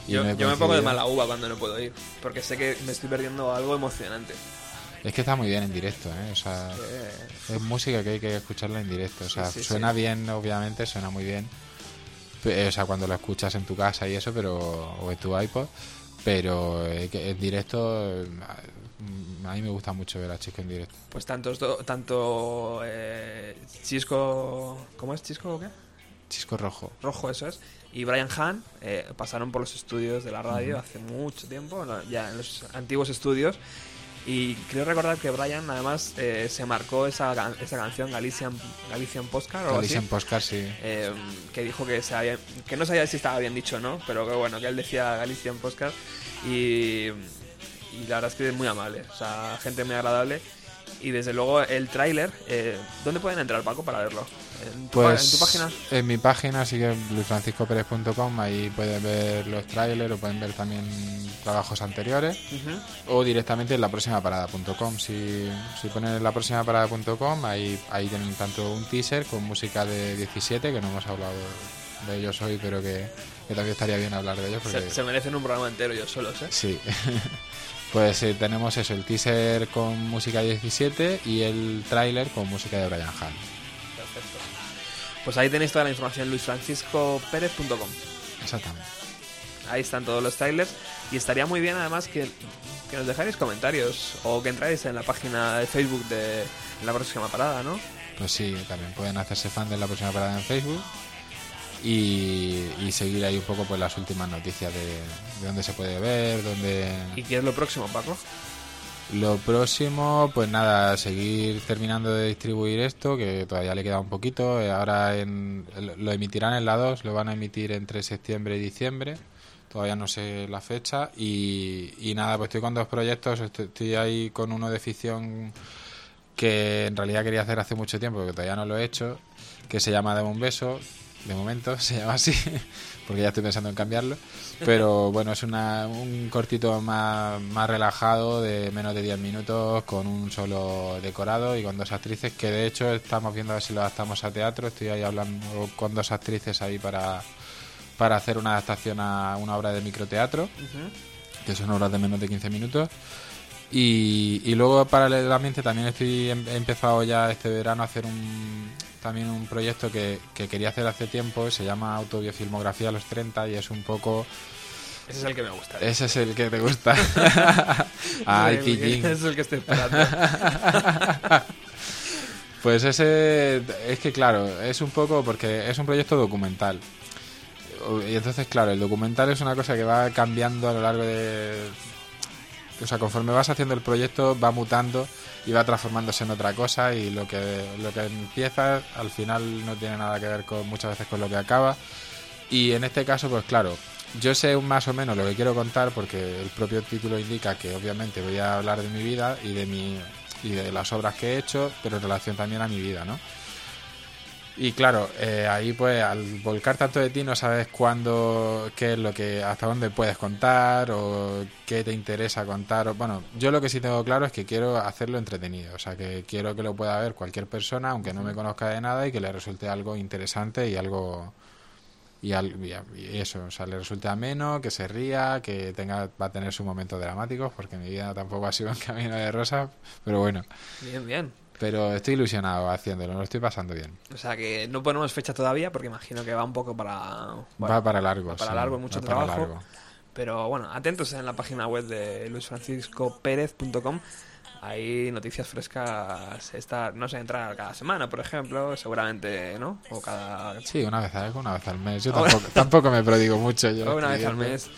y Yo, yo me pongo de mala uva cuando no puedo ir, porque sé que me estoy perdiendo algo emocionante. Es que está muy bien en directo, ¿eh? O sea, Eh, Es música que hay que escucharla en directo. O sea, Sí, sí, suena bien, obviamente, suena muy bien. Pe- O sea, cuando lo escuchas en tu casa y eso, pero o en tu iPod. Pero eh, en directo, eh, a mí me gusta mucho ver a Chisco en directo. pues tantos do- tanto eh, Chisco... ¿Cómo es Chisco o qué? Chisco Rojo. Rojo, eso es. Y Brian Hahn eh, pasaron por los estudios de la radio hace mucho tiempo, ya en los antiguos estudios. Y creo recordar que Brian además eh, se marcó esa, esa canción Galician, Galician Postcard o algo así. Galician Postcard, sí. eh, que dijo que, se había- que no sabía si estaba bien dicho no, pero que bueno, que él decía Galician Postcard y, y la verdad es que es muy amable, o sea, gente muy agradable. Y desde luego el tráiler, eh, ¿dónde pueden entrar, Paco, para verlo? ¿En tu, Pues en tu página? en mi página, así que luisfranciscoperez.com, ahí pueden ver los trailers o pueden ver también trabajos anteriores. O directamente en la próxima parada.com. Si, si ponen en la próxima parada.com, ahí, ahí tienen tanto un teaser con música de 17, que no hemos hablado de ellos hoy, pero que, que también estaría bien hablar de ellos. Porque, Se, se merecen un programa entero ellos solos, ¿eh? Sí. pues eh, tenemos eso, el teaser con música de 17 y el tráiler con música de Brian Hall. Pues ahí tenéis toda la información, luisfranciscoperez.com. Exactamente. Ahí están todos los trailers. Y estaría muy bien además que, que nos dejáis comentarios o que entráis en la página de Facebook de la próxima parada, ¿no? Pues sí, también pueden hacerse fan de la próxima parada en Facebook y, y seguir ahí un poco pues las últimas noticias de, de dónde se puede ver, dónde... ¿Y qué es lo próximo, Paco? Lo próximo, pues nada, seguir terminando de distribuir esto, que todavía le queda un poquito. Eh, Ahora en, lo emitirán en la 2, lo van a emitir entre septiembre y diciembre. Todavía no sé la fecha. Y, y nada, pues estoy con dos proyectos. Estoy, estoy ahí con uno de ficción que en realidad quería hacer hace mucho tiempo, que todavía no lo he hecho, que se llama Dame un beso. De momento se llama así, porque ya estoy pensando en cambiarlo. Pero bueno, es una, un cortito más, más relajado, de menos de 10 minutos, con un solo decorado y con dos actrices, que de hecho estamos viendo a ver si lo adaptamos a teatro. Estoy ahí hablando con dos actrices ahí para, para hacer una adaptación a una obra de microteatro que son obras de menos de 15 minutos. Y, y luego paralelamente también estoy he empezado ya este verano a hacer un también un proyecto que, que quería hacer hace tiempo, se llama Autobiofilmografía a los 30 y es un poco... Ese es el que me gusta. Ese es el que te gusta. Ay, el pillín. es el que estoy esperando. Pues ese, es que claro, es un poco porque es un proyecto documental. Y entonces, claro, el documental es una cosa que va cambiando a lo largo de... O sea, conforme vas haciendo el proyecto va mutando y va transformándose en otra cosa y lo que, lo que empieza al final no tiene nada que ver con muchas veces con lo que acaba. Y en este caso, pues claro, yo sé más o menos lo que quiero contar porque el propio título indica que obviamente voy a hablar de mi vida y de mi y de las obras que he hecho, pero en relación también a mi vida, ¿no? Y claro, eh, ahí pues al volcar tanto de ti no sabes cuándo, qué es lo que, hasta dónde puedes contar o qué te interesa contar. o- bueno, yo lo que sí tengo claro es que quiero hacerlo entretenido, o sea, que quiero que lo pueda ver cualquier persona, aunque no me conozca de nada y que le resulte algo interesante y algo y, al- y eso, o sea, le resulte ameno, que se ría, que tenga va a tener sus momentos dramáticos, porque mi vida tampoco ha sido un camino de rosas, pero bueno. Bien, bien. Pero estoy ilusionado haciéndolo, lo estoy pasando bien. O sea que no ponemos fecha todavía porque imagino que va un poco para... bueno, va para largo. va para sí, largo, mucho trabajo. largo. Pero bueno, atentos en la página web de luisfranciscopérez.com. Hay noticias frescas. Está, no sé, entrar cada semana, por ejemplo. Seguramente, ¿no? O cada. Sí, una vez, al- una vez al mes. Yo tampoco, tampoco me prodigo mucho. Yo una vez al mes.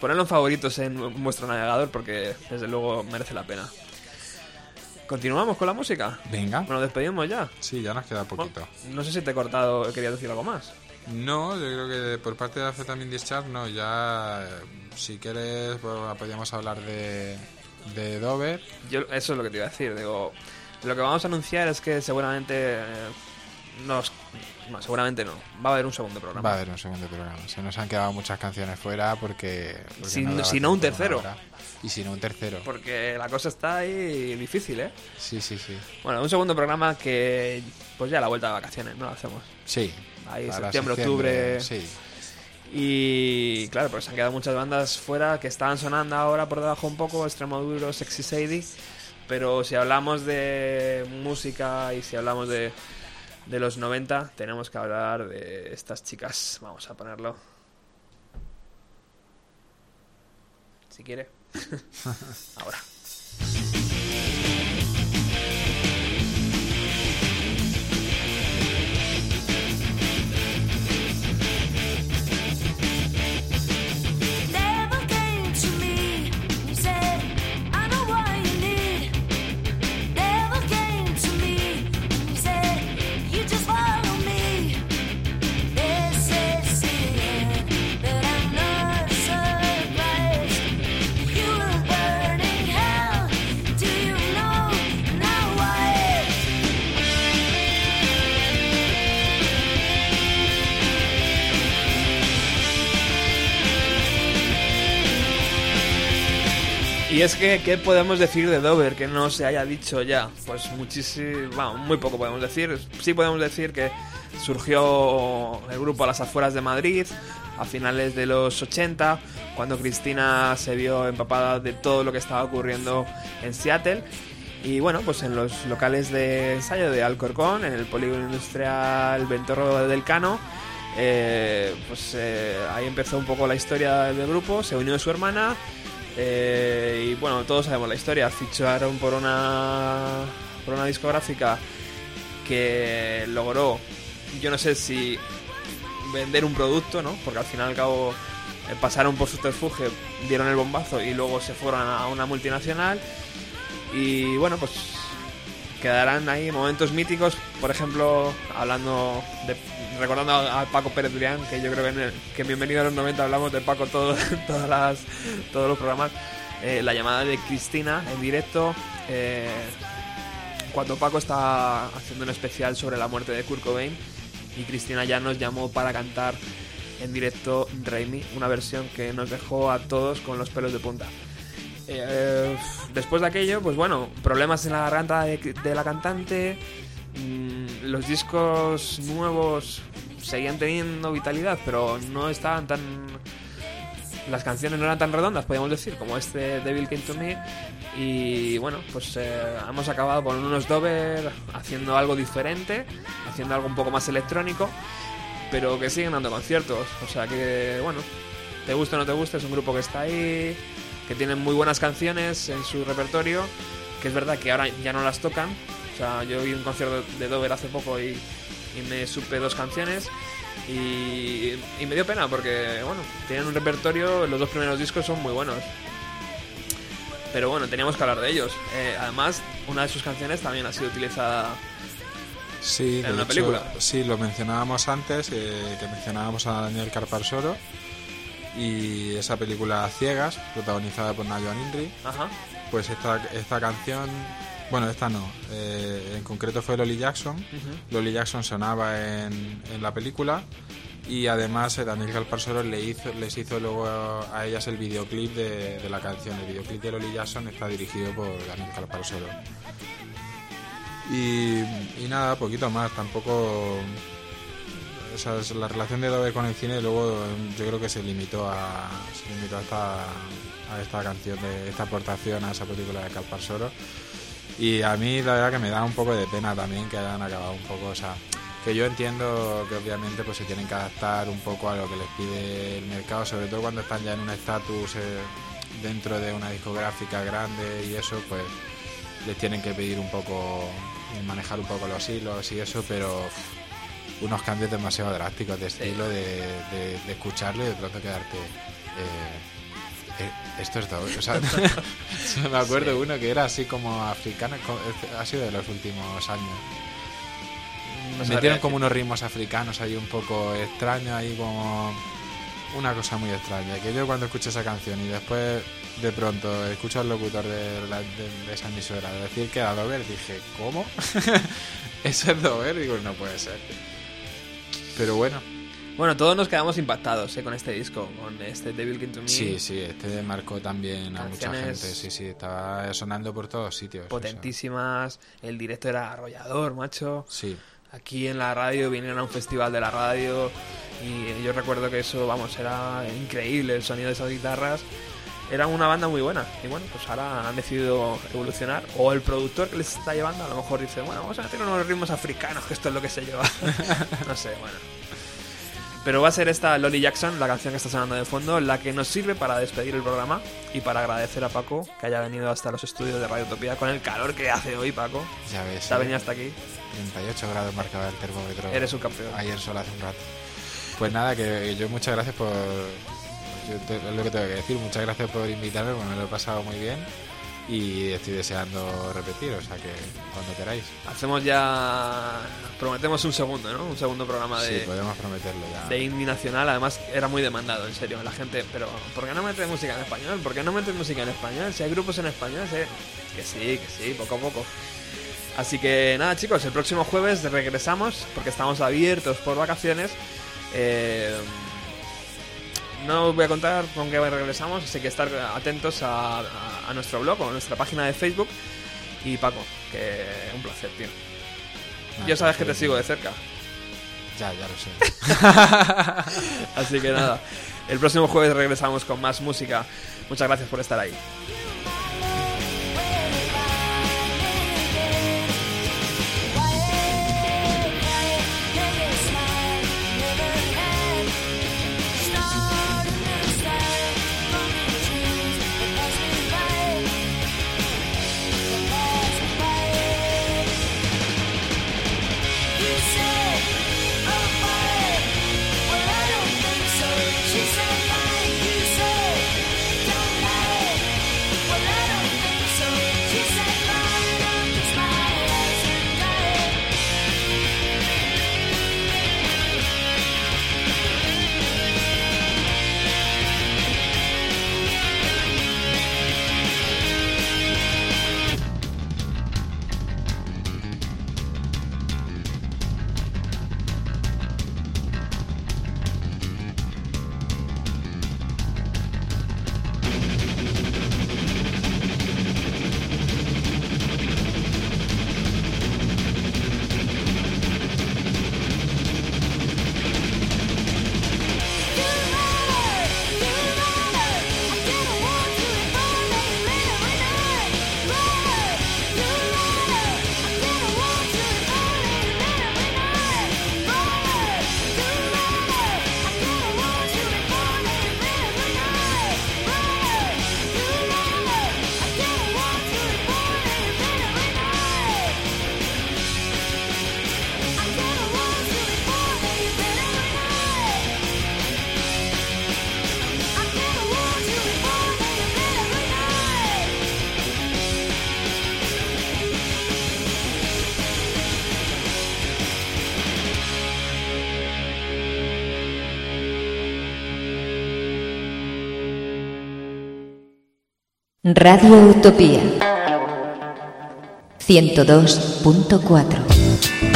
Ponedlo en favoritos en vuestro navegador porque, desde luego, merece la pena. ¿Continuamos con la música? Venga. Bueno, despedimos ya. Sí, ya nos queda poquito. Bueno, no sé si te he cortado, querías decir algo más. No, yo creo que por parte de Amphetamine Discharge no, ya eh, si quieres pues, podríamos hablar de, de Dover. Yo, eso es lo que te iba a decir. Digo, lo que vamos a anunciar es que seguramente eh, nos, no, seguramente no. Va a haber un segundo programa. Va a haber un segundo programa. Se nos han quedado muchas canciones fuera porque... porque Si- no un tercero. Y si no un tercero. Porque la cosa está ahí difícil, ¿eh? Sí, sí, sí. Bueno, un segundo programa que, pues ya la vuelta de vacaciones, ¿no? Lo hacemos. Sí. Ahí, septiembre, octubre. Sí. Y claro, pues se han quedado muchas bandas fuera que estaban sonando ahora por debajo un poco, Extremo Duro, Sexy Sadie. Pero si hablamos de música y si hablamos de, de los 90, tenemos que hablar de estas chicas. Vamos a ponerlo. Si quiere. ahora. Y es que, ¿qué podemos decir de Dover que no se haya dicho ya? Pues muchísimo, bueno, muy poco podemos decir. Sí podemos decir que surgió el grupo a las afueras de Madrid a finales de los 80, cuando Cristina se vio empapada de todo lo que estaba ocurriendo en Seattle. Y bueno, pues en los locales de ensayo de Alcorcón, en el polígono industrial Ventorro del Cano, eh, pues eh, ahí empezó un poco la historia del grupo, se unió su hermana eh, y bueno, todos sabemos la historia. Ficharon por una, por una discográfica que logró, yo no sé si vender un producto, ¿no? Porque al final al cabo eh, pasaron por subterfugio, dieron el bombazo y luego se fueron a una multinacional. Y bueno, pues quedarán ahí momentos míticos, por ejemplo, hablando de recordando a, Paco Pérez Durián, que yo creo que en, el, que en Bienvenido a los 90 hablamos de Paco todo, todas las, todos los programas. Eh, la llamada de Cristina en directo, eh, cuando Paco está haciendo un especial sobre la muerte de Kurt Cobain y Cristina ya nos llamó para cantar en directo Raimi, una versión que nos dejó a todos con los pelos de punta. Eh, después de aquello, pues bueno, problemas en la garganta de, de la cantante. mm, los discos nuevos seguían teniendo vitalidad, pero no estaban tan. Las canciones no eran tan redondas, podríamos decir, como este Devil Came to Me. Y bueno, pues eh, hemos acabado con unos Dover haciendo algo diferente, haciendo algo un poco más electrónico, pero que siguen dando conciertos. O sea que, bueno, te gusta o no te gusta, es un grupo que está ahí, que tienen muy buenas canciones en su repertorio, que es verdad que ahora ya no las tocan. O sea, yo vi un concierto de Dover hace poco y, y me supe dos canciones y, y me dio pena porque, bueno, tienen un repertorio, los dos primeros discos son muy buenos. Pero bueno, teníamos que hablar de ellos. Eh, además, una de sus canciones también ha sido utilizada Sí, En una hecho, película. Sí, lo mencionábamos antes, eh, que mencionábamos a Daniel Carparsoro y esa película Ciegas, protagonizada por Nayoan Inri, pues esta, esta canción, bueno, esta no, eh, en concreto fue Lolly Jackson. Ujú. Lolly Jackson sonaba en, en la película y además eh, Daniel Calparsoro le hizo, les hizo luego a ellas el videoclip de, de la canción. El videoclip de Lolly Jackson está dirigido por Daniel Calparsoro. Y, y nada, poquito más, tampoco... Es la relación de Dover con el cine luego eh, yo creo que se limitó a se limitó a esta, a esta canción de esta aportación a esa película de Calparsoro Y a mí la verdad que me da un poco de pena también que hayan acabado un poco, o sea, que yo entiendo que obviamente pues se tienen que adaptar un poco a lo que les pide el mercado, sobre todo cuando están ya en un estatus eh, dentro de una discográfica grande y eso, pues les tienen que pedir un poco, manejar un poco los hilos y eso, pero unos cambios demasiado drásticos de estilo, de, de- de escucharlo y de pronto quedarte... eh, eh, esto es doble, o sea, me acuerdo uno que era así como africano, ha sido de los últimos años. No Metieron como unos ritmos africanos ahí un poco extraños, ahí como una cosa muy extraña. Que yo cuando escuché esa canción y después de pronto escucho al locutor de, la- de- de esa emisora decir que era Dover, dije, ¿cómo? ¿Eso es Dover? Digo, no puede ser. Pero bueno, Bueno, todos nos quedamos impactados eh, con este disco, con este Devil Came to Me. sí, sí, este marcó también a mucha gente. Sí, sí, estaba sonando por todos sitios. o sea, Potentísimas, el directo era arrollador, macho. sí, Aquí en la radio vinieron a un festival de la radio y yo recuerdo que eso, vamos, era increíble el sonido de esas guitarras. Era una banda muy buena y bueno, pues ahora han decidido evolucionar o el productor que les está llevando a lo mejor dice, bueno, vamos a meter unos ritmos africanos, que esto es lo que se lleva. no sé, bueno. Pero va a ser esta Lolly Jackson, la canción que está sonando de fondo, la que nos sirve para despedir el programa y para agradecer a Paco que haya venido hasta los estudios de Radio Utopía con el calor que hace hoy, Paco. ya ves. Ha ¿eh? venido hasta aquí. 38 grados marcaba el termómetro. Eres un campeón. Ayer solo hace un rato. Pues nada, que yo muchas gracias por. Te- lo que tengo que decir. Muchas gracias por invitarme, porque me lo he pasado muy bien. Y estoy deseando repetir, o sea que cuando queráis. Hacemos ya. Prometemos un segundo, ¿no? Un segundo programa de, Sí, podemos prometerlo ya. de indie nacional. Además, era muy demandado, en serio. La gente, pero ¿por qué no metes música en español? ¿Por qué no metes música en español? Si hay grupos en español, sí. Que sí, que sí, poco a poco. Así que nada, chicos, el próximo jueves regresamos porque estamos abiertos por vacaciones. Eh, no os voy a contar con qué regresamos, así que estar atentos a, a- a nuestro blog o a nuestra página de Facebook. Y Paco, que un placer, tío. Nada, Ya sabes que te sigo de cerca. Ya, ya lo sé. Así que nada, el próximo jueves regresamos con más música. Muchas gracias por estar ahí. Radio Utopía. 102.4